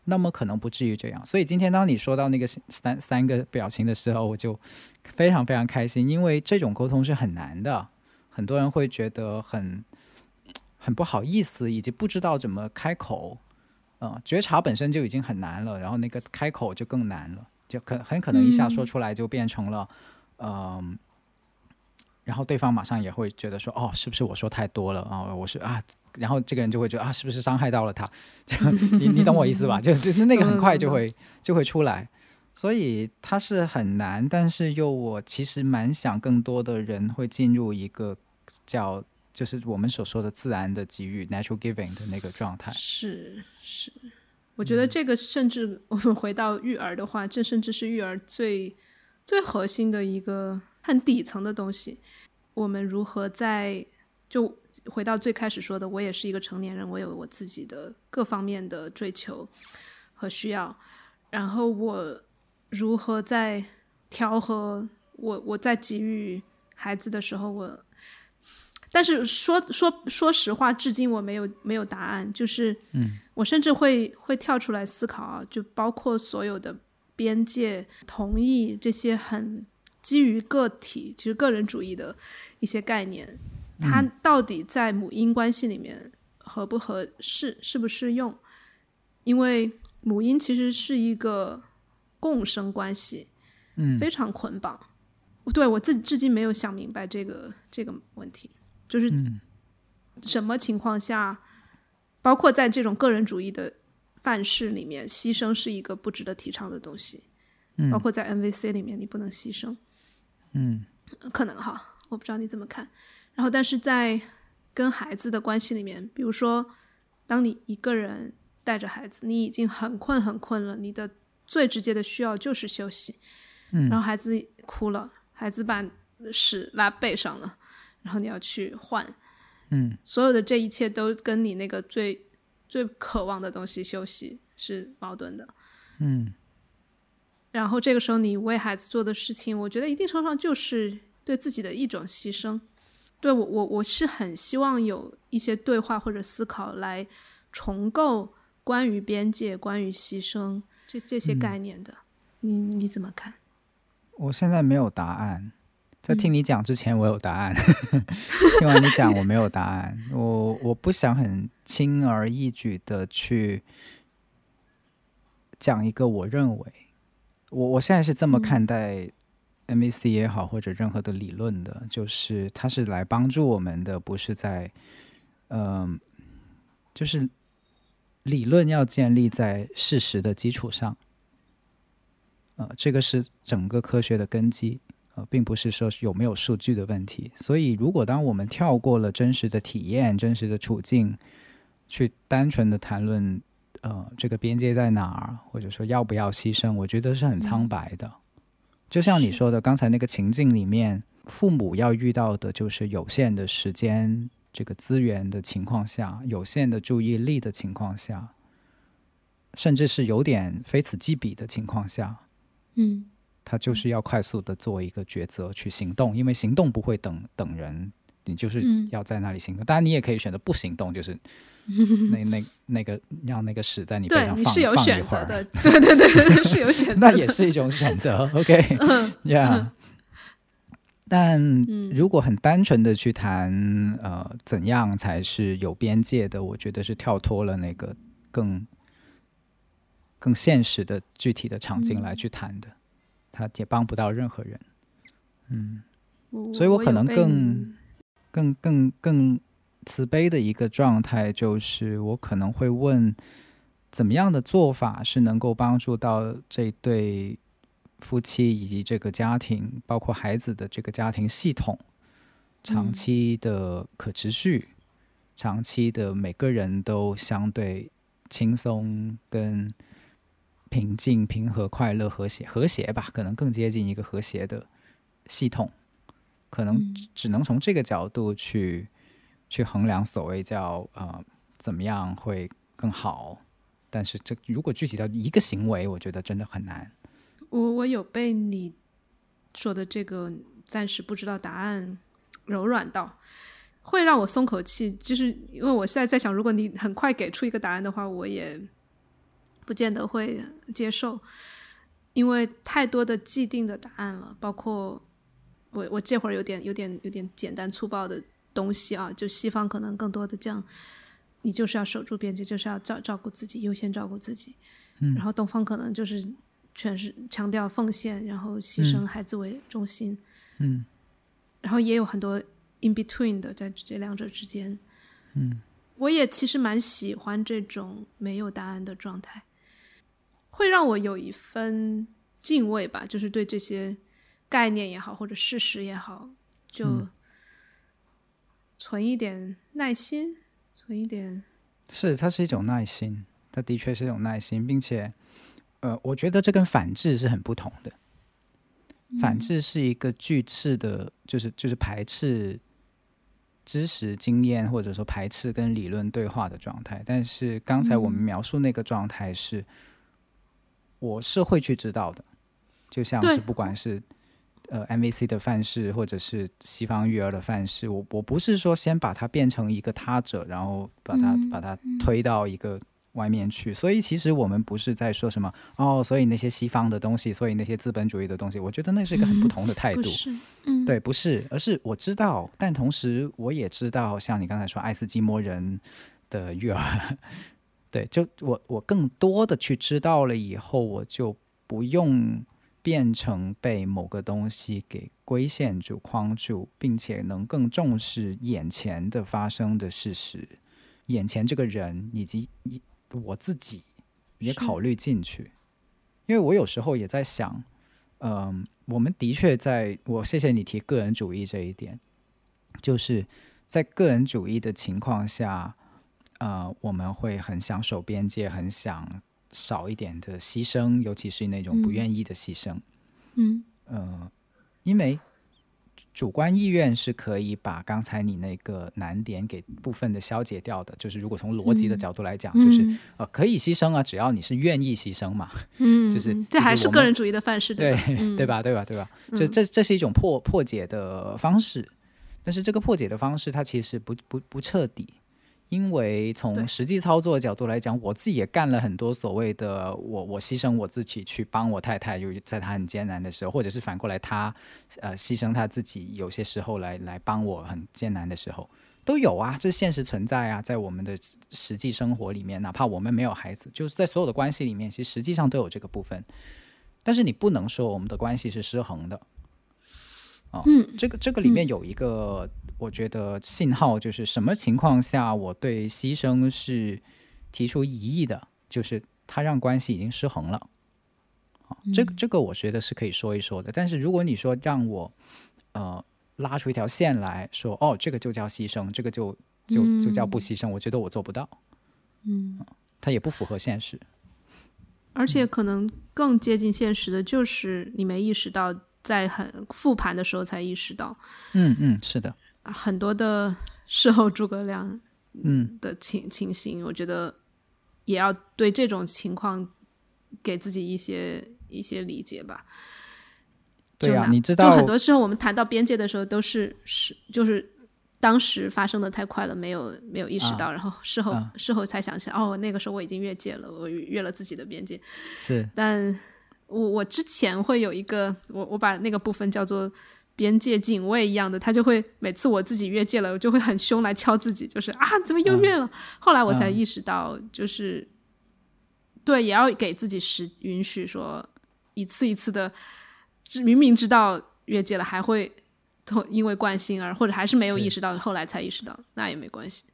那么可能不至于这样。所以今天当你说到那个三三个表情的时候，我就非常非常开心，因为这种沟通是很难的，很多人会觉得很很不好意思，以及不知道怎么开口。嗯，觉察本身就已经很难了，然后那个开口就更难了，就可很可能一下说出来就变成了，嗯，然后对方马上也会觉得说，哦，是不是我说太多了啊？我是啊，然后这个人就会觉得啊，是不是伤害到了他？你你懂我意思吧？就是那个很快就会就会出来，所以它是很难，但是又我其实蛮想更多的人会进入一个叫。就是我们所说的自然的给予 （natural giving） 的那个状态。是是，我觉得这个甚至 我们回到育儿的话，这甚至是育儿最最核心的一个很底层的东西。我们如何在就回到最开始说的，我也是一个成年人，我有我自己的各方面的追求和需要，然后我如何在调和我我在给予孩子的时候，我。但是说说说实话，至今我没有没有答案。就是，我甚至会会跳出来思考啊，就包括所有的边界、同意这些很基于个体、其实个人主义的一些概念，它到底在母婴关系里面合不合适、适不适用？因为母婴其实是一个共生关系，嗯，非常捆绑。对我自己至今没有想明白这个这个问题。就是什么情况下，包括在这种个人主义的范式里面，牺牲是一个不值得提倡的东西。嗯包括在 NVC 里面，你不能牺牲。嗯，可能哈，我不知道你怎么看。然后，但是在跟孩子的关系里面，比如说，当你一个人带着孩子，你已经很困很困了，你的最直接的需要就是休息。嗯，然后孩子哭了，孩子把屎拉背上了。然后你要去换，嗯，所有的这一切都跟你那个最最渴望的东西休息是矛盾的，嗯。然后这个时候你为孩子做的事情，我觉得一定程度上就是对自己的一种牺牲。对我，我我是很希望有一些对话或者思考来重构关于边界、关于牺牲这这些概念的。你你怎么看？我现在没有答案。在听你讲之前，我有答案。听完你讲，我没有答案。我我不想很轻而易举的去讲一个我认为，我我现在是这么看待 MVC 也好，或者任何的理论的，就是它是来帮助我们的，不是在嗯，就是理论要建立在事实的基础上。呃，这个是整个科学的根基。呃，并不是说有没有数据的问题，所以如果当我们跳过了真实的体验、真实的处境，去单纯的谈论，呃，这个边界在哪儿，或者说要不要牺牲，我觉得是很苍白的。就像你说的，刚才那个情境里面，父母要遇到的就是有限的时间、这个资源的情况下，有限的注意力的情况下，甚至是有点非此即彼的情况下，嗯。他就是要快速的做一个抉择去行动，因为行动不会等等人，你就是要在那里行动。当然，你也可以选择不行动，就是那那那个让那个屎在你背上放是有选择的，对对对，是有选择，那也是一种选择。OK，Yeah，但如果很单纯的去谈，呃，怎样才是有边界的？我觉得是跳脱了那个更更现实的具体的场景来去谈的，他也帮不到任何人。嗯，所以我可能更更更更慈悲的一个状态，就是我可能会问，怎么样的做法是能够帮助到这对。夫妻以及这个家庭，包括孩子的这个家庭系统，长期的可持续，长期的每个人都相对轻松、跟平静、平和、快乐、和谐、和谐吧，可能更接近一个和谐的系统。可能只能从这个角度去去衡量所谓叫呃怎么样会更好。但是这如果具体到一个行为，我觉得真的很难。我我有被你说的这个暂时不知道答案柔软到，会让我松口气。就是因为我现在在想，如果你很快给出一个答案的话，我也不见得会接受，因为太多的既定的答案了。包括我我这会儿有点有点有点简单粗暴的东西啊，就西方可能更多的这样，你就是要守住边界，就是要照照顾自己，优先照顾自己。嗯，然后东方可能就是。全是强调奉献，然后牺牲孩子为中心，嗯，然后也有很多 in between 的在这两者之间，嗯，我也其实蛮喜欢这种没有答案的状态，会让我有一份敬畏吧，就是对这些概念也好或者事实也好，就存一点耐心，存一点，是它是一种耐心，它的确是一种耐心，并且。呃，我觉得这跟反制是很不同的。反制是一个拒斥的，就是就是排斥知识、经验，或者说排斥跟理论对话的状态。但是刚才我们描述那个状态是，我是会去知道的。就像是不管是呃 MVC 的范式，或者是西方育儿的范式，我我不是说先把它变成一个他者，然后把它把它推到一个。外面去，所以其实我们不是在说什么哦，所以那些西方的东西，所以那些资本主义的东西，我觉得那是一个很不同的态度。嗯，对，不是，而是我知道，但同时我也知道，像你刚才说爱斯基摩人的育儿，对，就我我更多的去知道了以后，我就不用变成被某个东西给规限住、框住，并且能更重视眼前的发生的事实，眼前这个人以及一。我自己也考虑进去，因为我有时候也在想，嗯，我们的确在，我谢谢你提个人主义这一点，就是在个人主义的情况下，呃，我们会很想守边界，很想少一点的牺牲，尤其是那种不愿意的牺牲，嗯，呃，因为。主观意愿是可以把刚才你那个难点给部分的消解掉的，就是如果从逻辑的角度来讲，就是呃可以牺牲啊，只要你是愿意牺牲嘛，嗯，就是这还是个人主义的范式，对对吧？对吧？对吧？就这这是一种破破解的方式，但是这个破解的方式它其实不不不彻底。因为从实际操作的角度来讲，我自己也干了很多所谓的我我牺牲我自己去帮我太太，就在她很艰难的时候，或者是反过来她呃牺牲她自己，有些时候来来帮我很艰难的时候都有啊，这现实存在啊，在我们的实际生活里面，哪怕我们没有孩子，就是在所有的关系里面，其实实际上都有这个部分。但是你不能说我们的关系是失衡的。哦，这个这个里面有一个，我觉得信号就是什么情况下我对牺牲是提出疑义的，就是他让关系已经失衡了。啊，这个这个我觉得是可以说一说的。但是如果你说让我呃拉出一条线来说，哦，这个就叫牺牲，这个就就就叫不牺牲，我觉得我做不到。嗯，它也不符合现实，而且可能更接近现实的就是你没意识到。在很复盘的时候才意识到，嗯嗯，是的，很多的事后诸葛亮，嗯的情情形，我觉得也要对这种情况给自己一些一些理解吧。对呀，你知道，就很多时候我们谈到边界的时候，都是是就是当时发生的太快了，没有没有意识到，然后事后事后才想起来，哦，那个时候我已经越界了，我越了自己的边界。是，但。我我之前会有一个，我我把那个部分叫做边界警卫一样的，他就会每次我自己越界了，我就会很凶来敲自己，就是啊，怎么又越了？后来我才意识到，就是对，也要给自己时允许，说一次一次的，明明知道越界了，还会因为惯性而或者还是没有意识到，后来才意识到，那也没关系。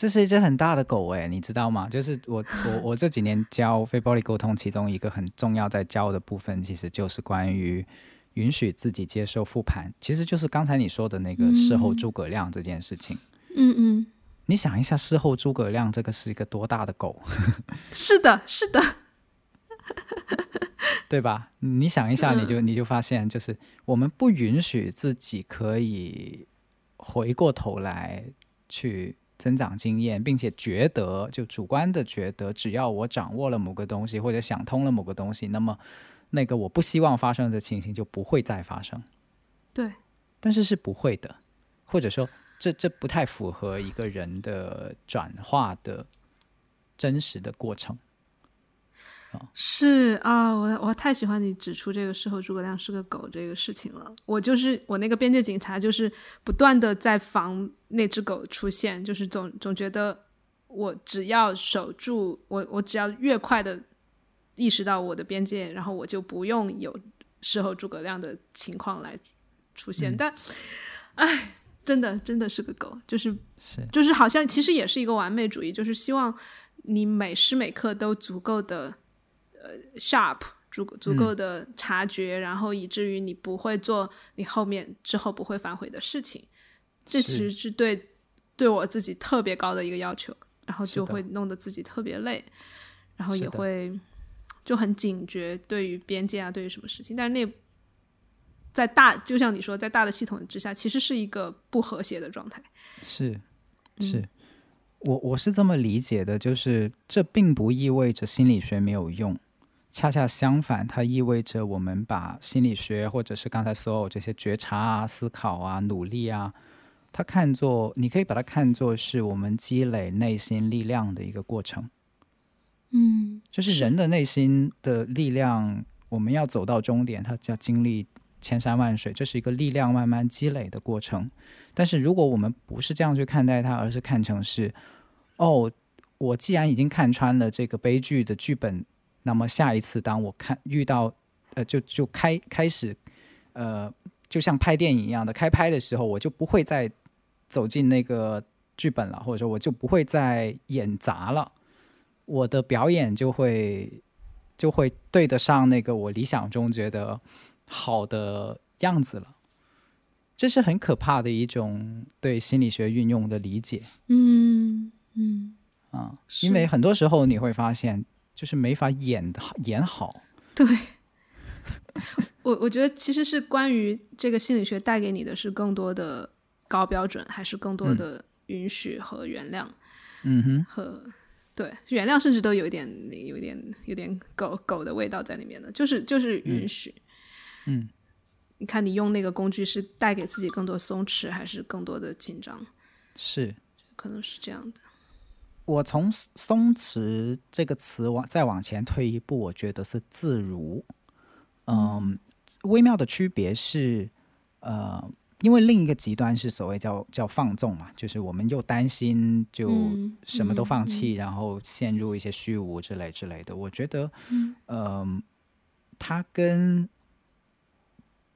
这是一只很大的狗哎，你知道吗？就是我我我这几年教非暴力沟通，其中一个很重要在教的部分，其实就是关于允许自己接受复盘，其实就是刚才你说的那个事后诸葛亮这件事情。嗯嗯，你想一下，事后诸葛亮这个是一个多大的狗？是的，是的，对吧？你想一下，你就你就发现，就是我们不允许自己可以回过头来去。增长经验，并且觉得就主观的觉得，只要我掌握了某个东西或者想通了某个东西，那么那个我不希望发生的情形就不会再发生。对，但是是不会的，或者说这这不太符合一个人的转化的真实的过程。是啊，我我太喜欢你指出这个事后诸葛亮是个狗这个事情了。我就是我那个边界警察，就是不断的在防那只狗出现，就是总总觉得我只要守住我，我只要越快的意识到我的边界，然后我就不用有事后诸葛亮的情况来出现。但，哎，真的真的是个狗，就是是就是好像其实也是一个完美主义，就是希望你每时每刻都足够的。呃，sharp 足足够的察觉，然后以至于你不会做你后面之后不会反悔的事情，这其实是对对我自己特别高的一个要求，然后就会弄得自己特别累，然后也会就很警觉对于边界啊，对于什么事情，但是那在大就像你说，在大的系统之下，其实是一个不和谐的状态。是，是。我我是这么理解的，就是这并不意味着心理学没有用。恰恰相反，它意味着我们把心理学，或者是刚才所有这些觉察啊、思考啊、努力啊，它看作，你可以把它看作是我们积累内心力量的一个过程。嗯，就是人的内心的力量，我们要走到终点，它要经历千山万水，这是一个力量慢慢积累的过程。但是如果我们不是这样去看待它，而是看成是，哦，我既然已经看穿了这个悲剧的剧本。那么下一次，当我看遇到，呃，就就开开始，呃，就像拍电影一样的开拍的时候，我就不会再走进那个剧本了，或者说我就不会再演砸了，我的表演就会就会对得上那个我理想中觉得好的样子了。这是很可怕的一种对心理学运用的理解。嗯嗯啊，因为很多时候你会发现。就是没法演的演好，对我我觉得其实是关于这个心理学带给你的是更多的高标准，还是更多的允许和原谅？嗯哼，和对原谅甚至都有一点有一点有点狗狗的味道在里面的，就是就是允许。嗯，你看你用那个工具是带给自己更多松弛，还是更多的紧张？是，可能是这样的。我从“松弛”这个词往再往前推一步，我觉得是自如。嗯，微妙的区别是，呃，因为另一个极端是所谓叫叫放纵嘛，就是我们又担心就什么都放弃，然后陷入一些虚无之类之类的。我觉得，嗯，它跟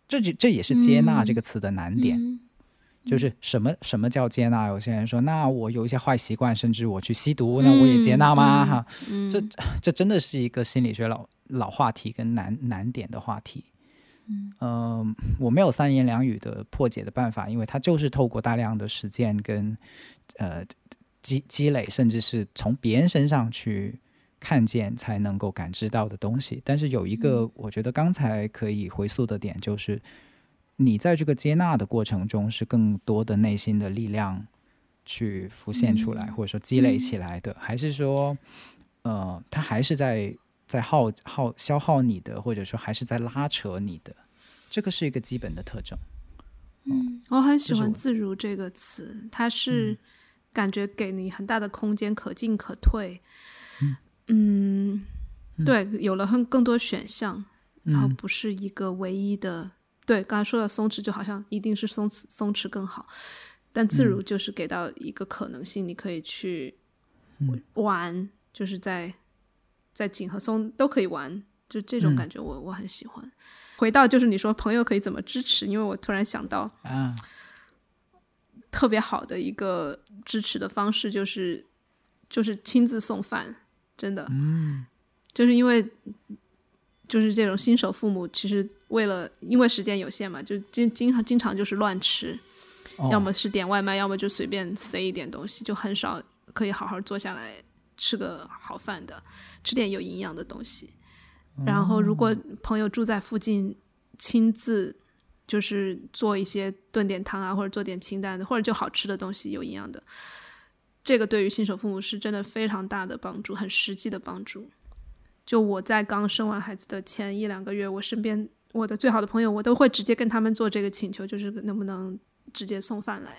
这就这也是接纳这个词的难点。就是什么什么叫接纳？有些人说，那我有一些坏习惯，甚至我去吸毒，那我也接纳吗？哈，这这真的是一个心理学老老话题跟难难点的话题。嗯，我没有三言两语的破解的办法，因为它就是透过大量的实践跟呃积积累，甚至是从别人身上去看见才能够感知到的东西。但是有一个我觉得刚才可以回溯的点就是。你在这个接纳的过程中，是更多的内心的力量去浮现出来，或者说积累起来的，还是说，呃，它还是在在耗耗消耗你的，或者说还是在拉扯你的？这个是一个基本的特征。嗯，我很喜欢“自如”这个词，它是感觉给你很大的空间，可进可退。嗯，对，有了很更多选项，然后不是一个唯一的。对，刚才说的松弛就好像一定是松弛松弛更好，但自如就是给到一个可能性，你可以去玩，就是在在紧和松都可以玩，就这种感觉我我很喜欢。回到就是你说朋友可以怎么支持，因为我突然想到啊，特别好的一个支持的方式就是就是亲自送饭，真的，嗯，就是因为就是这种新手父母，其实为了因为时间有限嘛，就经经常经常就是乱吃，哦要么是点外卖，要么就随便塞一点东西，就很少可以好好坐下来吃个好饭的，吃点有营养的东西。然后，如果朋友住在附近，亲自就是做一些炖点汤啊，或者做点清淡的，或者就好吃的东西，有营养的，这个对于新手父母是真的非常大的帮助，很实际的帮助。就我在刚生完孩子的前一两个月，我身边我的最好的朋友，我都会直接跟他们做这个请求，就是能不能直接送饭来，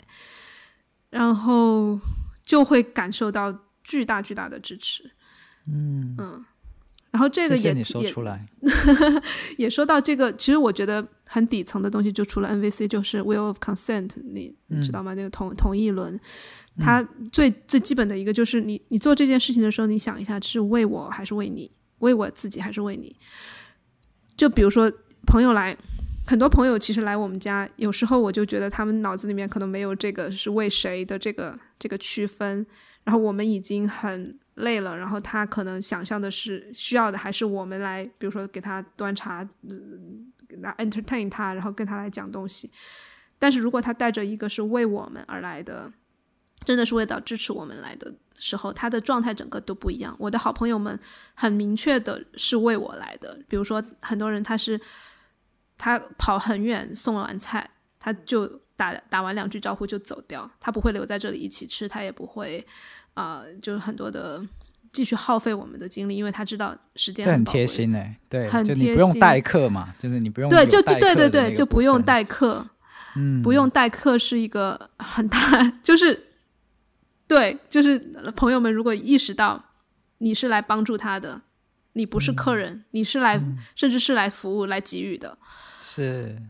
然后就会感受到巨大巨大的支持。嗯嗯，然后这个也也出来，也说到这个，其实我觉得很底层的东西，就除了 NVC，就是 will of consent，你你知道吗？那个同同意轮，它最最基本的一个就是你你做这件事情的时候，你想一下是为我还是为你，为我自己还是为你？就比如说朋友来，很多朋友其实来我们家，有时候我就觉得他们脑子里面可能没有这个是为谁的这个这个区分，然后我们已经很累了，然后他可能想象的是需要的还是我们来，比如说给他端茶，嗯，来 entertain 他，然后跟他来讲东西。但是如果他带着一个是为我们而来的，真的是为了支持我们来的时候，他的状态整个都不一样。我的好朋友们很明确的是为我来的，比如说很多人他是他跑很远送完菜，他就打打完两句招呼就走掉，他不会留在这里一起吃，他也不会啊、呃就是很多的继续耗费我们的精力，因为他知道时间这很贴心哎，对，很贴心不用代课嘛，就是你不用对，就就对对对，就不用分，代课，嗯，不用代课是一个很大，就是对，就是朋友们如果意识到你是来帮助他的，你不是客嗯人，你是来、甚至是来服务、来给予的。是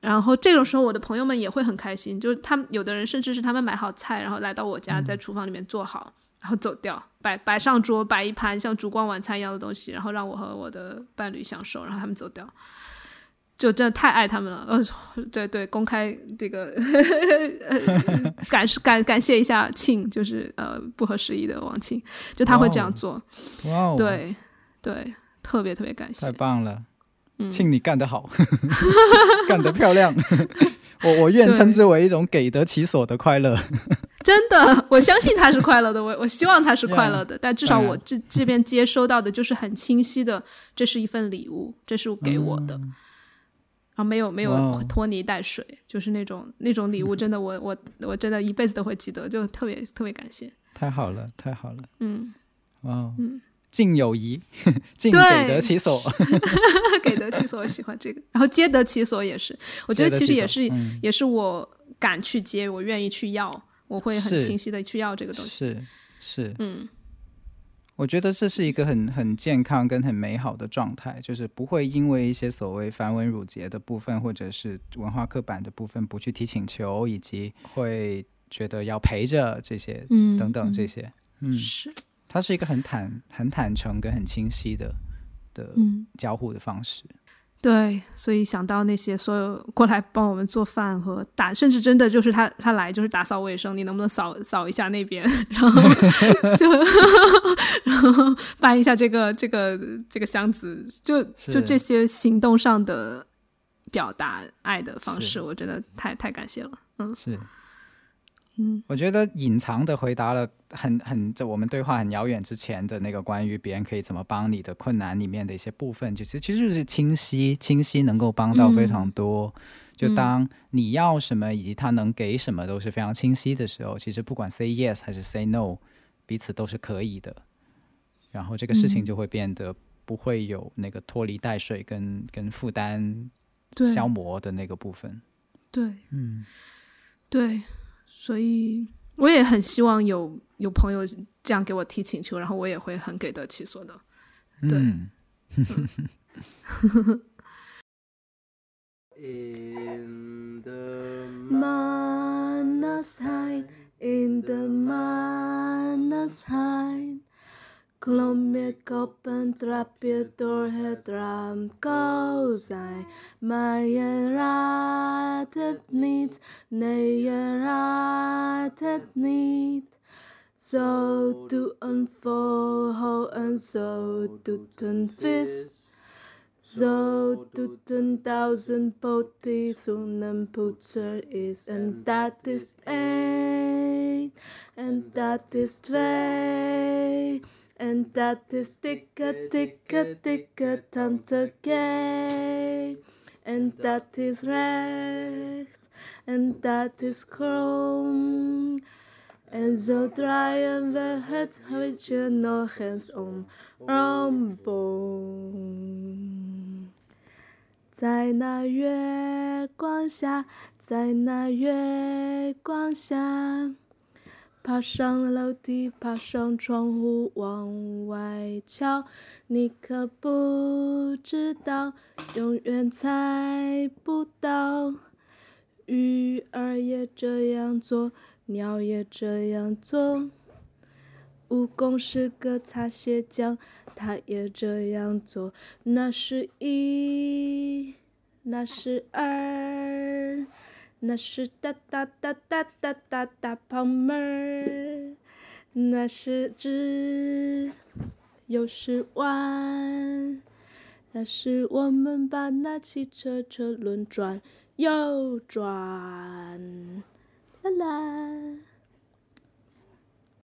然后这种时候，我的朋友们也会很开心，就是他们有的人甚至是他们买好菜，然后来到我家，在厨房里面做好，然后走掉，摆摆上桌，摆一盘像烛光晚餐一样的东西，然后让我和我的伴侣享受，然后他们走掉。就真的太爱他们了，呃，对对，公开这个呃 感感感谢一下庆，就是呃不合时宜的王庆，就他会这样做，哇哦，，对对，特别特别感谢。太，棒了，嗯。庆你干得好，干得漂亮，我我愿称之为一种给得其所的快乐，真的，我相信他是快乐的，我我希望他是快乐的，但至少我这这边接收到的就是很清晰的，这是一份礼物，这是给我的，然后没有没有拖泥带水，就是那种那种礼物，真的我我我真的一辈子都会记得，就特别特别感谢，太好了，太好了，嗯，哇嗯，敬友谊，敬对给得其所，给得其所，我喜欢这个，然后接得其所也是，我觉得其实也是、嗯也是我敢去接，我愿意去要，我会很清晰的去要这个东西，是是，嗯我觉得这是一个很很健康跟很美好的状态，就是不会因为一些所谓繁文缛节的部分，或者是文化刻板的部分不去提请求，以及会觉得要陪着这些嗯等等这嗯些，嗯，是，它是一个很坦很坦诚跟很清晰的的嗯。交互的方式。对，所以想到那些所有过来帮我们做饭和打，甚至真的就是他他来就是打扫卫生，你能不能扫扫一下那边，然后 就 然后搬一下这个这个这个箱子，就就这些行动上的表达爱的方式，我真的太太感谢了。嗯。是，嗯，我觉得隐藏的回答了很很这我们对话很遥远之前的那个关于别人可以怎么帮你的困难里面的一些部分，就是其实就是清晰清晰能够帮到非常多。就当你要什么以及他能给什么都是非常清晰的时候，其实不管 say yes 还是 say no，彼此都是可以的。然后这个事情嗯。就会变得不会有那个拖泥带水跟跟负担消磨的那个部分。对。嗯，对，所以我也很希望有有朋友这样给我提请求，然后我也会很给得其所的。对。嗯。In the Manas hide in the manas Clomicopon trapetorhedram causai marieratet nit neieratet need so to unfold how and so to turn fist. So to ten thousand poti sunam putter is and that is eight and that is three. En dat is dikke, dikke, dikke tante gay. En dat is recht, en dat is krom. En zo draaien we het huidje nog eens om. Romboom. 在那月光下，在那月光下， 爬上楼梯，爬上窗户往外瞧。你可不知道，永远猜不到。鱼儿也这样做，鸟也这样做。蜈蚣是个擦鞋匠，他也这样做。那是一，那是二，那是哒哒哒哒哒哒大胖妹儿，那是指，又是弯。那是我们把那汽车车轮转又转。啦啦